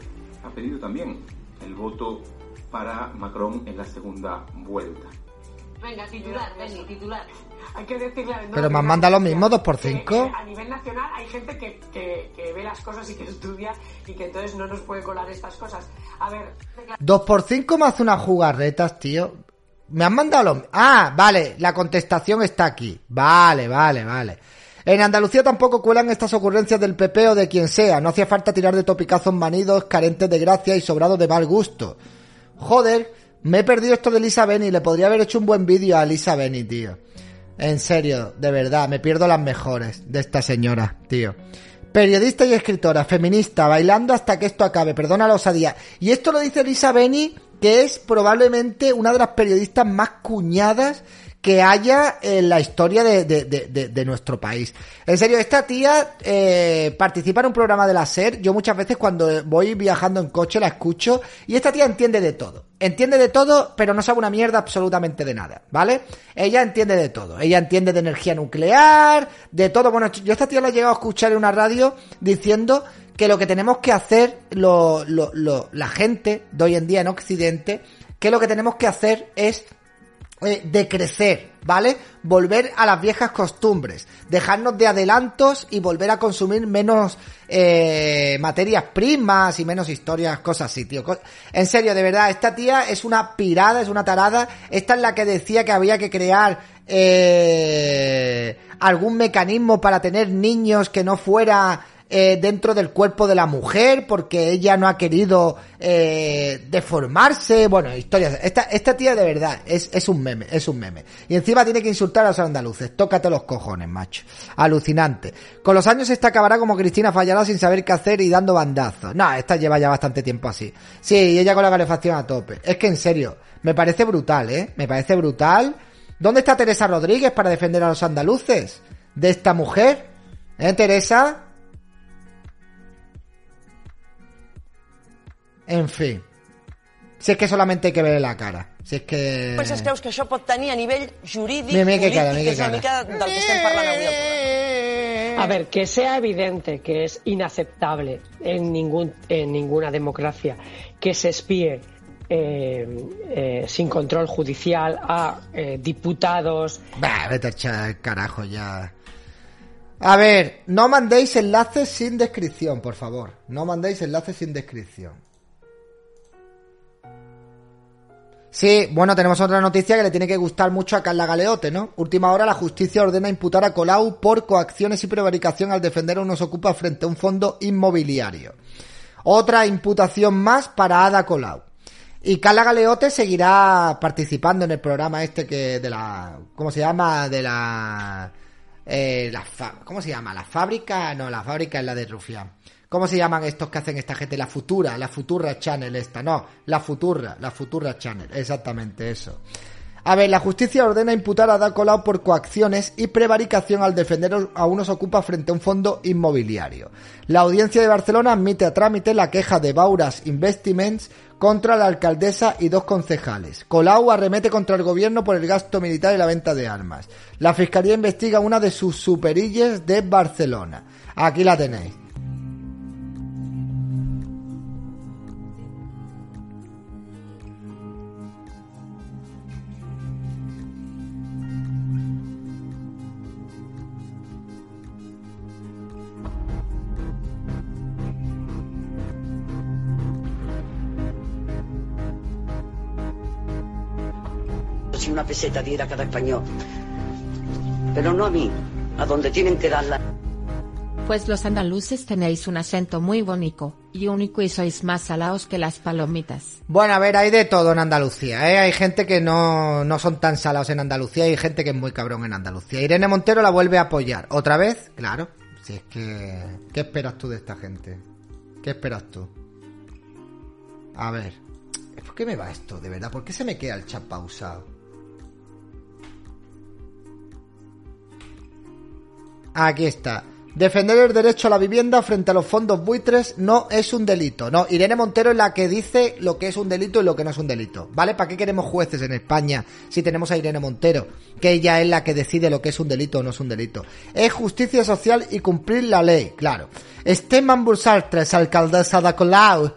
ha pedido también el voto para Macron en la segunda vuelta. Venga, titular, Beni, titular. Hay que Pero han mandado lo mismo, 2 por 5 A nivel nacional hay gente que, que, que ve las cosas y que estudia y que entonces no nos puede colar estas cosas. A ver, 2 por 5 me hace unas jugarretas, tío. Me han mandado lo... Ah, vale, la contestación está aquí. Vale, vale, vale. En Andalucía tampoco cuelan estas ocurrencias del PP o de quien sea. No hacía falta tirar de topicazos manidos, carentes de gracia y sobrados de mal gusto. Joder, me he perdido esto de Lisa Beni. Le podría haber hecho un buen vídeo a Lisa Beni, tío. En serio, de verdad, me pierdo las mejores de esta señora, tío. Periodista y escritora, feminista, bailando hasta que esto acabe, perdona la osadía. Y esto lo dice Lisa Beni, que es probablemente una de las periodistas más cuñadas que haya en la historia de, de- nuestro país. En serio, esta tía eh, participa en un programa de la SER. Yo muchas veces cuando voy viajando en coche la escucho y esta tía entiende de todo. Entiende de todo, pero no sabe una mierda absolutamente de nada, ¿vale? Ella entiende de todo. Ella entiende de energía nuclear, de todo. Bueno, yo esta tía la he llegado a escuchar en una radio diciendo que lo que tenemos que hacer lo, lo- lo- la gente de hoy en día en Occidente, que lo que tenemos que hacer es eh, decrecer, ¿vale? Volver a las viejas costumbres, dejarnos de adelantos y volver a consumir menos eh, materias primas y menos historias, cosas así, tío. En serio, de verdad, esta tía es una pirada, es una tarada. Esta es la que decía que había que crear eh, algún mecanismo para tener niños que no fuera eh, dentro del cuerpo de la mujer porque ella no ha querido eh, deformarse. Bueno, historias. Esta, esta tía de verdad es, es un meme, es un meme. Y encima tiene que insultar a los andaluces. Tócate los cojones, macho. Alucinante. Con los años esta acabará como Cristina fallará sin saber qué hacer y dando bandazos. No, esta lleva ya bastante tiempo así. Sí, y ella con la calefacción a tope. Es que en serio, me parece brutal, ¿eh? Me parece brutal. ¿Dónde está Teresa Rodríguez para defender a los andaluces? De esta mujer. ¿Eh, Teresa? En fin. Si es que solamente hay que ver la cara. Si es que... Penses creus que això pot tenir a nivell jurídic, Mira, mira polític, cara, mira que que és una cara. mica del que estem parlant avui al programa. A ver, que sea evidente que es inaceptable en, ningún, en ninguna democracia que se espíe eh, eh, sin control judicial a eh, diputados. Bah, vete a echar el carajo ya. A ver, no mandéis enlaces sin descripción, por favor. No mandéis enlaces sin descripción. Sí, bueno, tenemos otra noticia que le tiene que gustar mucho a Carla Galeote, ¿no? Última hora, la justicia ordena imputar a Colau por coacciones y prevaricación al defender a unos ocupas frente a un fondo inmobiliario. Otra imputación más para Ada Colau. Y Carla Galeote seguirá participando en el programa este que de la ¿cómo se llama? de la eh, la ¿cómo se llama? La fábrica, no, la fábrica es la de Rufián. ¿Cómo se llaman estos que hacen esta gente? La Futura, la Futura Channel esta, no, la Futura, la Futura Channel, exactamente eso. A ver, la justicia ordena imputar a Ada Colau por coacciones y prevaricación al defender a unos ocupas frente a un fondo inmobiliario. La audiencia de Barcelona admite a trámite la queja de Bauras Investments contra la alcaldesa y dos concejales. Colau arremete contra el gobierno por el gasto militar y la venta de armas. La fiscalía investiga una de sus superilles de Barcelona. Aquí la tenéis. Si una peseta diera cada español. Pero no a mí, a donde tienen que darla. Pues los andaluces tenéis un acento muy bonito y único y sois más salados que las palomitas. Bueno, a ver, hay de todo en Andalucía, ¿eh? Hay gente que no, no son tan salados en Andalucía y hay gente que es muy cabrón en Andalucía. Irene Montero la vuelve a apoyar. ¿Otra vez? Claro. Si es que... ¿Qué esperas tú de esta gente? ¿Qué esperas tú? A ver. ¿Por qué me va esto, de verdad? ¿Por qué se me queda el chat pausado? Aquí está. Defender el derecho a la vivienda frente a los fondos buitres no es un delito. No, Irene Montero es la que dice lo que es un delito y lo que no es un delito. ¿Vale? ¿Para qué queremos jueces en España si tenemos a Irene Montero? Que ella es la que decide lo que es un delito o no es un delito. Es justicia social y cumplir la ley, claro. Esteban Bursaltres, alcaldesa de Colau.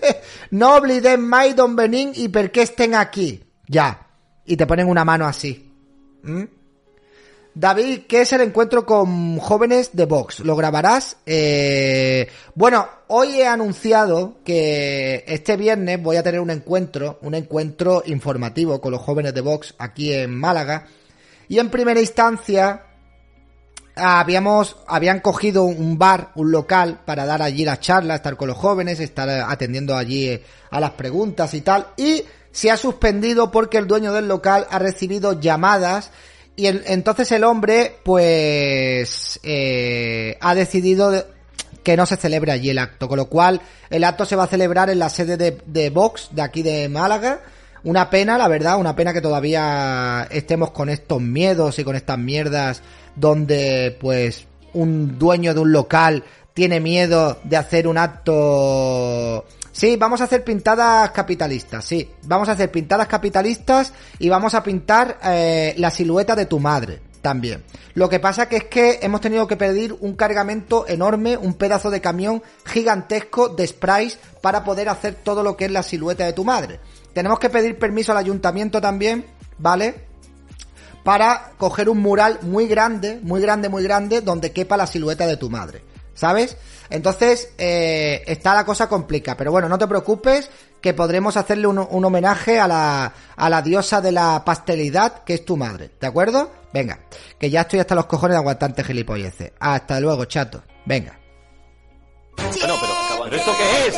no olviden mai don Benín y por qué estén aquí. Ya. Y te ponen una mano así. ¿Mm? David, ¿qué es el encuentro con jóvenes de Vox? ¿Lo grabarás? Eh, bueno, hoy he anunciado que este viernes voy a tener un encuentro, un encuentro informativo con los jóvenes de Vox aquí en Málaga. Y en primera instancia habíamos, habían cogido un bar, un local, para dar allí la charla, estar con los jóvenes, estar atendiendo allí eh, a las preguntas y tal. Y se ha suspendido porque el dueño del local ha recibido llamadas y entonces el hombre, pues, eh, ha decidido de- que no se celebre allí el acto, con lo cual el acto se va a celebrar en la sede de, de Vox, de aquí de Málaga. Una pena, la verdad, una pena que todavía estemos con estos miedos y con estas mierdas donde, pues, un dueño de un local tiene miedo de hacer un acto... Sí, vamos a hacer pintadas capitalistas, sí. Vamos a hacer pintadas capitalistas y vamos a pintar eh, la silueta de tu madre también. Lo que pasa que es que hemos tenido que pedir un cargamento enorme, un pedazo de camión gigantesco de sprays para poder hacer todo lo que es la silueta de tu madre. Tenemos que pedir permiso al ayuntamiento también, ¿vale? Para coger un mural muy grande, muy grande, muy grande, donde quepa la silueta de tu madre. ¿Sabes? Entonces, eh, está la cosa complicada. Pero bueno, no te preocupes, que podremos hacerle un, un homenaje a la, a la diosa de la pastelidad, que es tu madre. ¿De acuerdo? Venga, que ya estoy hasta los cojones de aguantarte gilipolleces. Hasta luego, chato. Venga. Bueno, pero, ¿pero esto qué es?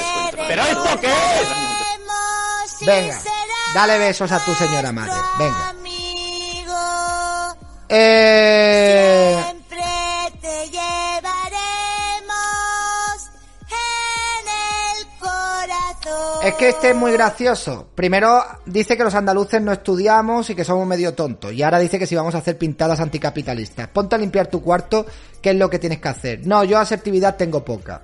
¿Pero esto qué es? Venga. Dale besos a tu señora madre. Venga. Eh... Es que este es muy gracioso. Primero dice que los andaluces no estudiamos y que somos medio tontos. Y ahora dice que si vamos a hacer pintadas anticapitalistas. Ponte a limpiar tu cuarto, que es lo que tienes que hacer. No, yo asertividad tengo poca.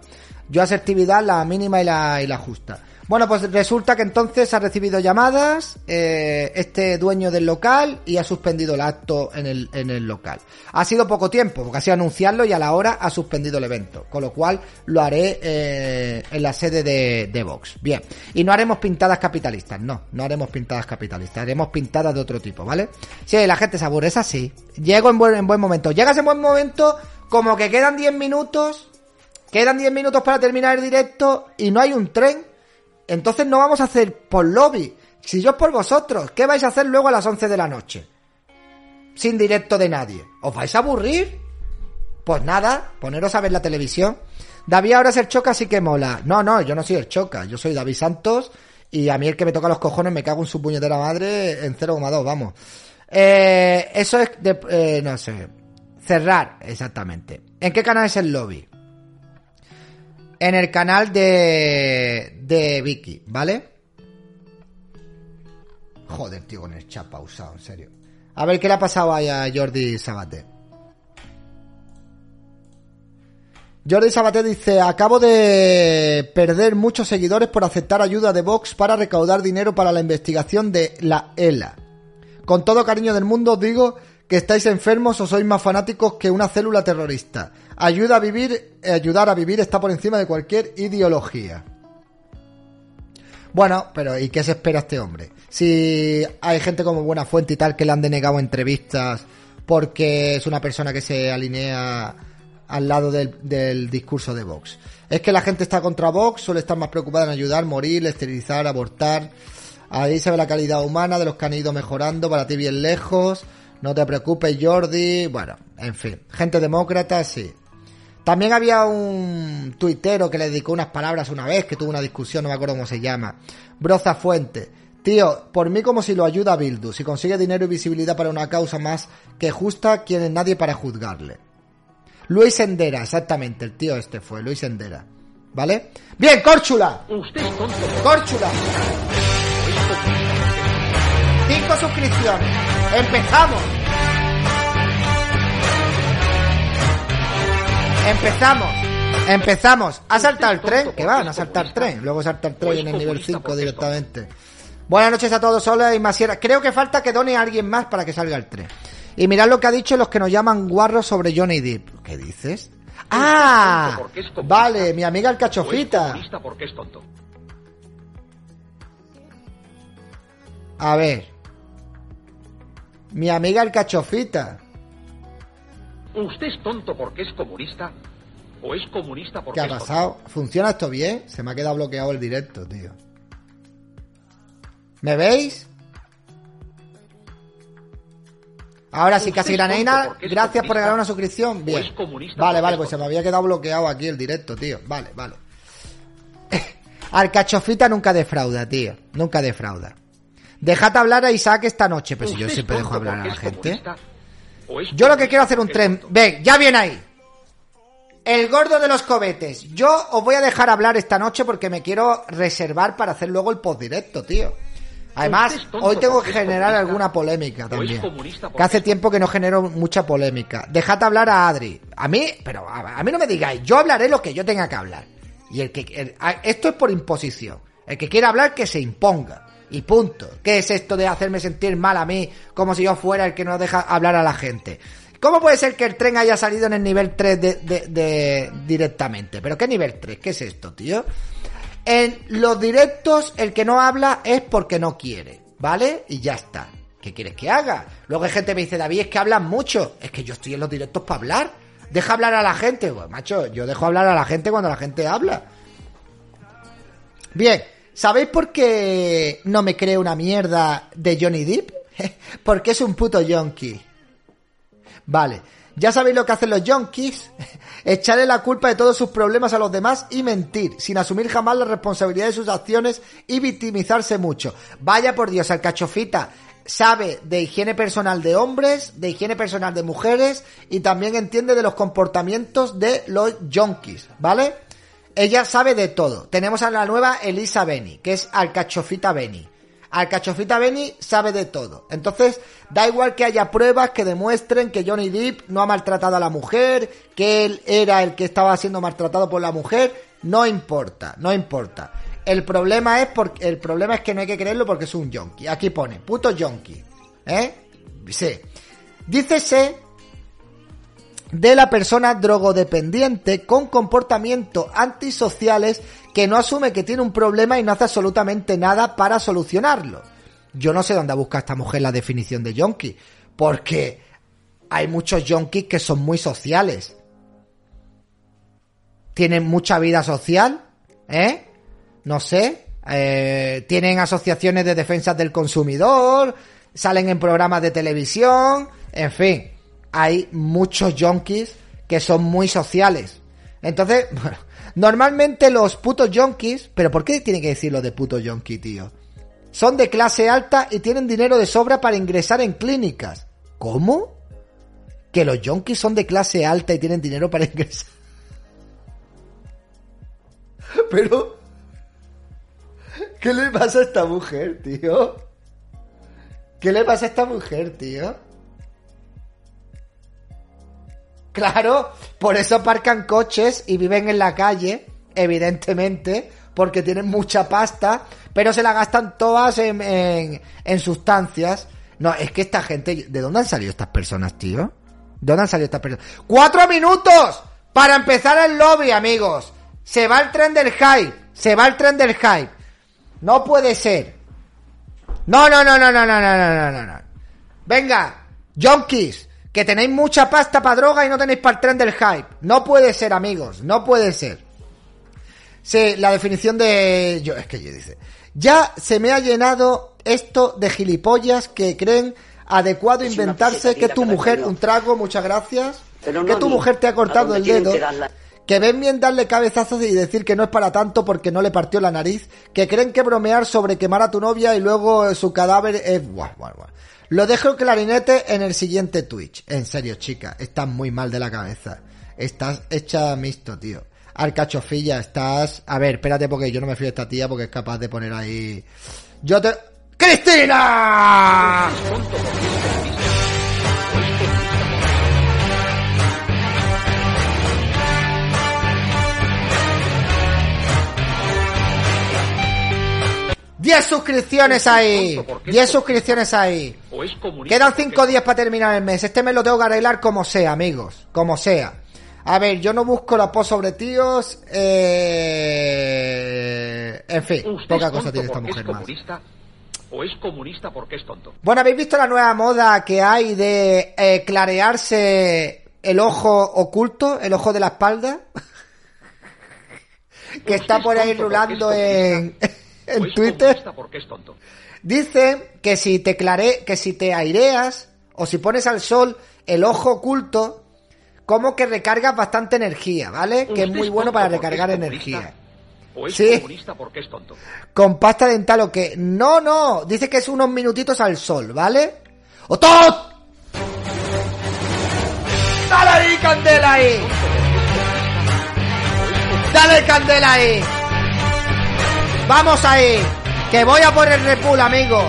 Yo asertividad la mínima y la, y la justa. Bueno, pues resulta que entonces ha recibido llamadas eh, este dueño del local y ha suspendido el acto en el, en el local. Ha sido poco tiempo, porque ha sido anunciarlo y a la hora ha suspendido el evento. Con lo cual lo haré eh, en la sede de, de Vox. Bien. Y no haremos pintadas capitalistas, no, no haremos pintadas capitalistas, haremos pintadas de otro tipo, ¿vale? Sí, la gente se aburre, es así. Llego en buen, en buen momento. Llegas en buen momento, como que quedan 10 minutos, quedan 10 minutos para terminar el directo y no hay un tren. Entonces no vamos a hacer por lobby. Si yo es por vosotros, ¿qué vais a hacer luego a las 11 de la noche? Sin directo de nadie. ¿Os vais a aburrir? Pues nada, poneros a ver la televisión. David ahora es el choca, así que mola. No, no, yo no soy el choca, yo soy David Santos y a mí el que me toca los cojones me cago en su puñetera madre en 0,2, vamos. Eh, eso es de, eh, no sé, cerrar, exactamente. ¿En qué canal es el lobby? En el canal de, de Vicky, ¿vale? Joder, tío, con el chat pausado, en serio. A ver qué le ha pasado a Jordi Sabaté. Jordi Sabaté dice, acabo de perder muchos seguidores por aceptar ayuda de Vox para recaudar dinero para la investigación de la ELA. Con todo cariño del mundo os digo que estáis enfermos o sois más fanáticos que una célula terrorista. Ayuda a vivir, eh, ayudar a vivir está por encima de cualquier ideología. Bueno, pero ¿y qué se espera este hombre? Si hay gente como Buena Fuente y tal que le han denegado entrevistas porque es una persona que se alinea al lado del, del discurso de Vox. Es que la gente está contra Vox, suele estar más preocupada en ayudar, morir, esterilizar, abortar. Ahí se ve la calidad humana de los que han ido mejorando para ti bien lejos. No te preocupes, Jordi. Bueno, en fin. Gente demócrata, sí. También había un tuitero que le dedicó unas palabras una vez, que tuvo una discusión, no me acuerdo cómo se llama. Broza Fuente. Tío, por mí como si lo ayuda a Bildu, si consigue dinero y visibilidad para una causa más que justa, ¿quién es nadie para juzgarle? Luis Endera, exactamente, el tío este fue, Luis Endera. ¿Vale? Bien, Córchula. Córchula. Cinco suscripciones. Empezamos. Empezamos. Empezamos. ¿Ha saltado el tren? Que va, no ha saltado el tren. Luego salta el tren en el nivel 5 directamente. Buenas noches a todos, hola y Masiera. Creo que falta que done a alguien más para que salga el tren. Y mirad lo que ha dicho los que nos llaman guarros sobre Johnny Depp. ¿Qué dices? ¡Ah! Vale, mi amiga el cachofita. A ver. Mi amiga el cachofita. ¿Usted es tonto porque es comunista? ¿O es comunista porque ¿Qué ha es tonto? pasado? ¿Funciona esto bien? Se me ha quedado bloqueado el directo, tío. ¿Me veis? Ahora sí, casi Graneina, gracias por regalar una suscripción. Bien. Vale, vale, pues se me había quedado bloqueado aquí el directo, tío. Vale, vale. Alcachofita nunca defrauda, tío. Nunca defrauda. Dejad hablar a Isaac esta noche. Pero si yo siempre dejo hablar a la gente. Yo lo que quiero hacer un tren. Ven, ya viene ahí. El gordo de los cobetes. Yo os voy a dejar hablar esta noche porque me quiero reservar para hacer luego el post directo, tío. Además, hoy tengo que generar alguna polémica también. Que hace tiempo que no genero mucha polémica. Dejad hablar a Adri. A mí, pero a, a mí no me digáis. Yo hablaré lo que yo tenga que hablar. Y el que el- esto es por imposición. El que quiera hablar que se imponga. Y punto. ¿Qué es esto de hacerme sentir mal a mí como si yo fuera el que no deja hablar a la gente? ¿Cómo puede ser que el tren haya salido en el nivel 3 de, directamente? ¿Pero qué nivel 3? ¿Qué es esto, tío? En los directos, el que no habla es porque no quiere, ¿vale? Y ya está. ¿Qué quieres que haga? Luego hay gente que me dice, David, es que hablan mucho. Es que yo estoy en los directos para hablar. Deja hablar a la gente. Pues, macho, yo dejo hablar a la gente cuando la gente habla. Bien, ¿sabéis por qué no me creo una mierda de Johnny Depp? Porque es un puto yonki. Vale, ya sabéis lo que hacen los yonkis. Echarle la culpa de todos sus problemas a los demás y mentir, sin asumir jamás la responsabilidad de sus acciones y victimizarse mucho. Vaya por Dios, al cachofita sabe de higiene personal de hombres, de higiene personal de mujeres y también entiende de los comportamientos de los yonkis, ¿vale? Ella sabe de todo. Tenemos a la nueva Elisa Beni, que es Alcachofita Beni. Alcachofita Beni sabe de todo. Entonces, da igual que haya pruebas que demuestren que Johnny Depp no ha maltratado a la mujer, que él era el que estaba siendo maltratado por la mujer, no importa, no importa. El problema es porque el problema es que no hay que creerlo porque es un yonki. Aquí pone, puto yonki. ¿Eh? Sí. Dícese de la persona drogodependiente con comportamientos antisociales que no asume que tiene un problema y no hace absolutamente nada para solucionarlo. Yo no sé dónde busca esta mujer la definición de yonki, porque hay muchos yonkis que son muy sociales. Tienen mucha vida social, ¿eh? No sé, eh, tienen asociaciones de defensa del consumidor, salen en programas de televisión, en fin, hay muchos yonkis que son muy sociales. Entonces, bueno, normalmente los putos yonkis, pero ¿por qué tiene que decirlo de puto yonki, tío? Son de clase alta y tienen dinero de sobra para ingresar en clínicas. ¿Cómo? Que los yonkis son de clase alta y tienen dinero para ingresar. Pero... ¿Qué le pasa a esta mujer, tío? ¿Qué le pasa a esta mujer, tío? Claro, por eso aparcan coches y viven en la calle, evidentemente, porque tienen mucha pasta, pero se la gastan todas en, en, sustancias. No, es que esta gente, ¿de dónde han salido estas personas, tío? ¿De dónde han salido estas personas? ¡Cuatro minutos! Para empezar el lobby, amigos. Se va el tren del hype. Se va el tren del hype. No puede ser. No, no, no, no, no, no, no, no, no, no. Venga, junkies, que tenéis mucha pasta para droga y no tenéis para el tren del hype. No puede ser, amigos, no puede ser. Sí, la definición de... Yo, es que yo dice... Ya se me ha llenado esto de gilipollas que creen adecuado Es inventarse que tu mujer... Un trago, muchas gracias. Pero que tu mujer te ha cortado el dedo. que ven bien darle cabezazos y decir que no es para tanto porque no le partió la nariz. Que creen que bromear sobre quemar a tu novia y luego su cadáver es... Buah, buah, buah. Lo dejo clarinete en el siguiente Twitch. En serio, chica, estás muy mal de la cabeza. Estás hecha mixto, tío. Arcachofilla, estás... A ver, espérate porque yo no me fío de esta tía porque es capaz de poner ahí... Yo te... ¡Cristina! ¡Diez suscripciones ahí! ¡Diez suscripciones ahí! Quedan cinco días para terminar el mes. Este mes lo tengo que arreglar como sea, amigos. Como sea. A ver, yo no busco la post sobre tíos. Eh... En fin, ¿Usted poca cosa tiene esta mujer es más. ¿O es comunista porque es tonto? Bueno, ¿habéis visto la nueva moda que hay de eh, clarearse el ojo oculto, el ojo de la espalda? que está por ahí rulando en, en ¿O es Twitter. porque es tonto? Dicen que si te clare, que si te aireas o si pones al sol el ojo oculto, como que recargas bastante energía, ¿vale? Que es ¿Usted muy bueno para recargar energía. ¿O es Sí. porque es tonto? Con pasta dental o qué. No, no. Dice que es unos minutitos al sol, ¿vale? ¡O todo! ¡Dale ahí, candela ahí! ¡Dale candela ahí! ¡Vamos ahí! Que voy a por el Red Bull, amigo.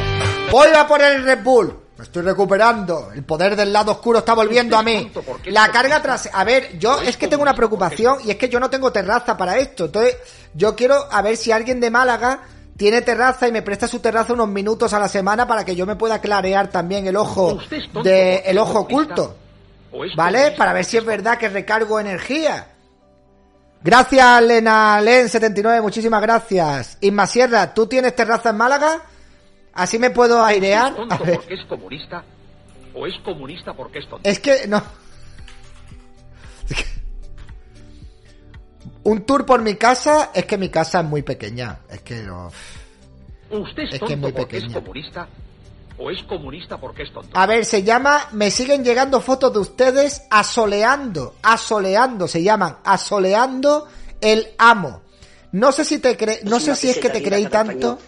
Voy a por el Red Bull. Me estoy recuperando. El poder del lado oscuro está volviendo a mí. La carga tras... A ver, yo es que tengo una preocupación y es que yo no tengo terraza para esto. Entonces, yo quiero a ver si alguien de Málaga tiene terraza y me presta su terraza unos minutos a la semana para que yo me pueda clarear también el ojo de el ojo oculto. ¿O es ¿Vale? Para ver si es verdad que recargo energía. Gracias, Lena Len79, muchísimas gracias. Isma Sierra, ¿tú tienes terraza en Málaga? Así me puedo airear. ¿Es tonto porque es comunista? ¿O es comunista porque es tonto? es que no. Un tour por mi casa, es que mi casa es muy pequeña. Es que no. ¿Usted es es tonto que es muy porque es pequeña. comunista? ¿O es comunista porque es tonto? A ver, se llama, me siguen llegando fotos de ustedes asoleando, asoleando, se llaman asoleando el amo. No sé si te cre- no Es sé si es que te creí tanto,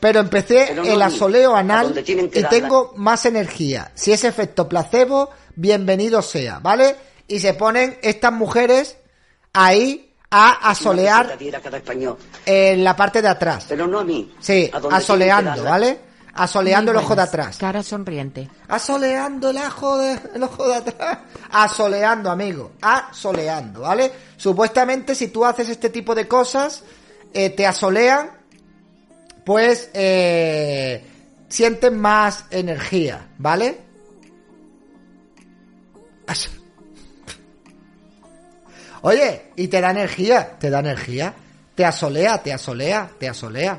pero empecé Pero no el asoleo anal y darla. tengo más energía. Si es efecto placebo, bienvenido sea, ¿vale? Y se ponen estas mujeres ahí a asolear en la parte de atrás. Pero no a mí. Sí, asoleando. ¿vale? Asoleando el ojo de atrás. Cara sonriente. Asoleando el ojo de, el ojo de atrás. Asoleando, amigo. Asoleando, ¿vale? Supuestamente, si tú haces este tipo de cosas, eh, te asolean, pues eh, sientes más energía, ¿vale? As- Oye, y te da energía, te da energía. Te asolea, te asolea, te asolea.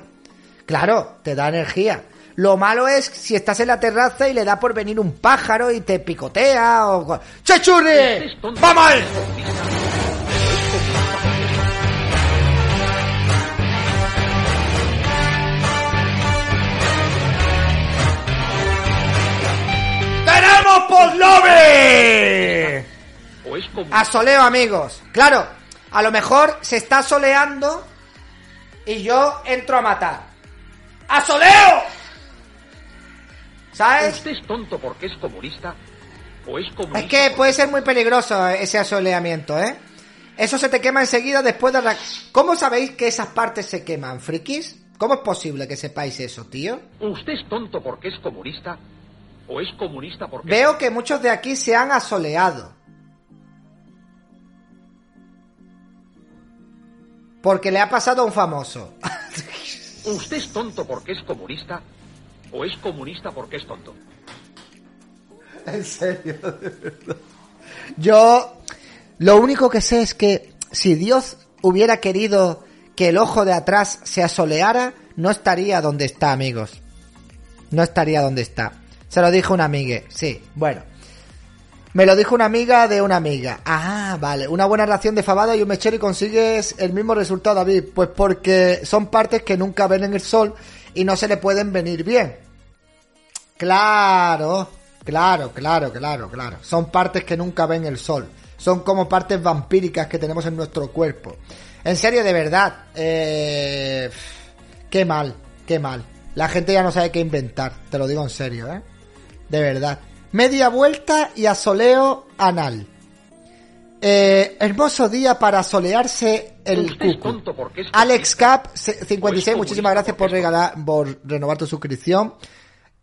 Claro, te da energía. Lo malo es si estás en la terraza y le da por venir un pájaro y te picotea o... ¡Chechurri! ¡Vamos! ¡Tenemos por lobby! ¿O es comunista? Asoleo, amigos. Claro, a lo mejor se está soleando y yo entro a matar. ¡Asoleo! ¿Sabes? ¿Usted es tonto porque es comunista? ¿O es comunista? Es que puede ser muy peligroso ese asoleamiento, ¿eh? Eso se te quema enseguida después de... arran- ¿Cómo sabéis que esas partes se queman, frikis? ¿Cómo es posible que sepáis eso, tío? ¿Usted es tonto porque es comunista? ¿O es comunista porque Veo que muchos de aquí se han asoleado. Porque le ha pasado a un famoso. ¿Usted es tonto porque es comunista? ¿O es comunista porque es tonto? En serio. Yo lo único que sé es que si Dios hubiera querido que el ojo de atrás se asoleara, no estaría donde está, amigos. No estaría donde está. Se lo dijo una amiga, sí, bueno. Me lo dijo una amiga de una amiga. Ah, vale. Una buena ración de fabada y un mechero y consigues el mismo resultado, David. Pues porque son partes que nunca ven en el sol y no se le pueden venir bien. Claro, claro, claro, claro, claro. Son partes que nunca ven el sol. Son como partes vampíricas que tenemos en nuestro cuerpo. En serio, de verdad. Eh... Qué mal, qué mal. La gente ya no sabe qué inventar. Te lo digo en serio, ¿eh? De verdad. Media vuelta y asoleo anal. Eh, hermoso día para solearse el es Alex Cap 56, muchísimas gracias por regalar, por renovar tu suscripción.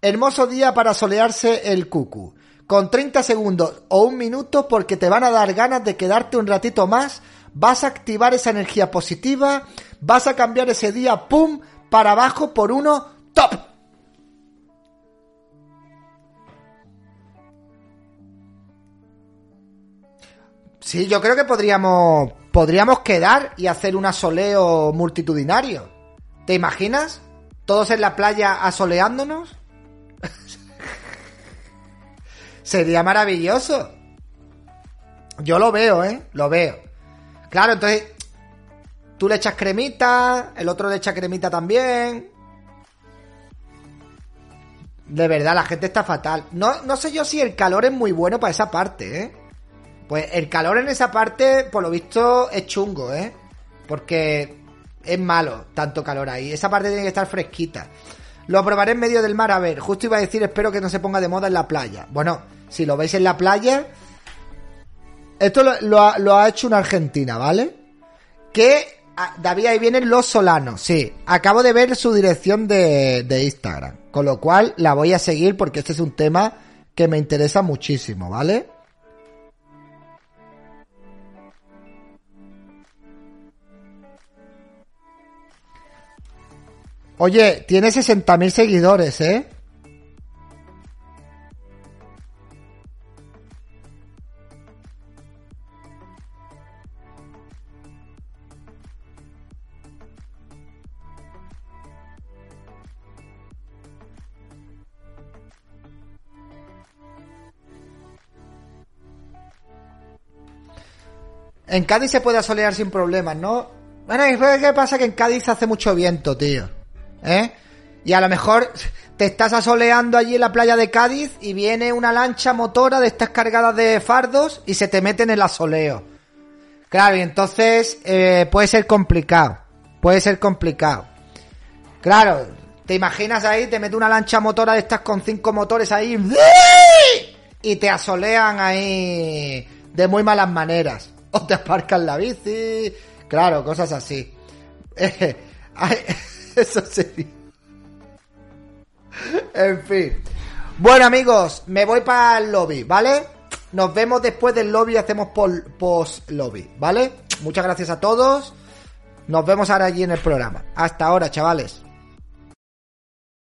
Hermoso día para solearse el cucu. Con 30 segundos o un minuto porque te van a dar ganas de quedarte un ratito más, vas a activar esa energía positiva, vas a cambiar ese día, pum, para abajo por uno, top. Sí, yo creo que podríamos podríamos quedar y hacer un asoleo multitudinario. ¿Te imaginas? Todos en la playa asoleándonos. Sería maravilloso. Yo lo veo, ¿eh? Lo veo. Claro, entonces tú le echas cremita, el otro le echa cremita también. De verdad, la gente está fatal. No, no sé yo si el calor es muy bueno para esa parte, ¿eh? Pues el calor en esa parte, por lo visto, es chungo, ¿eh? Porque es malo tanto calor ahí. Esa parte tiene que estar fresquita. Lo probaré en medio del mar, a ver. Justo iba a decir, espero que no se ponga de moda en la playa. Bueno, si lo veis en la playa... Esto lo, ha hecho una argentina, ¿vale? Que... ah, David, ahí vienen los solanos, sí. Acabo de ver su dirección de, de Instagram. Con lo cual la voy a seguir porque este es un tema que me interesa muchísimo, ¿vale? Oye, tiene 60.000 seguidores, ¿eh? En Cádiz se puede asolear sin problemas, ¿no? Bueno, ¿y qué pasa? Que en Cádiz hace mucho viento, tío. ¿Eh? Y a lo mejor te estás asoleando allí en la playa de Cádiz y viene una lancha motora de estas cargadas de fardos y se te mete en el asoleo. Claro, y entonces eh, puede ser complicado. Puede ser complicado. Claro, te imaginas ahí, te mete una lancha motora de estas con cinco motores ahí y te asolean ahí de muy malas maneras. O te aparcan la bici. Claro, cosas así. Eso sería. En fin. Bueno, amigos, me voy para el lobby, ¿vale? Nos vemos después del lobby, hacemos pol- post-lobby, ¿vale? Muchas gracias a todos. Nos vemos ahora allí en el programa. Hasta ahora, chavales.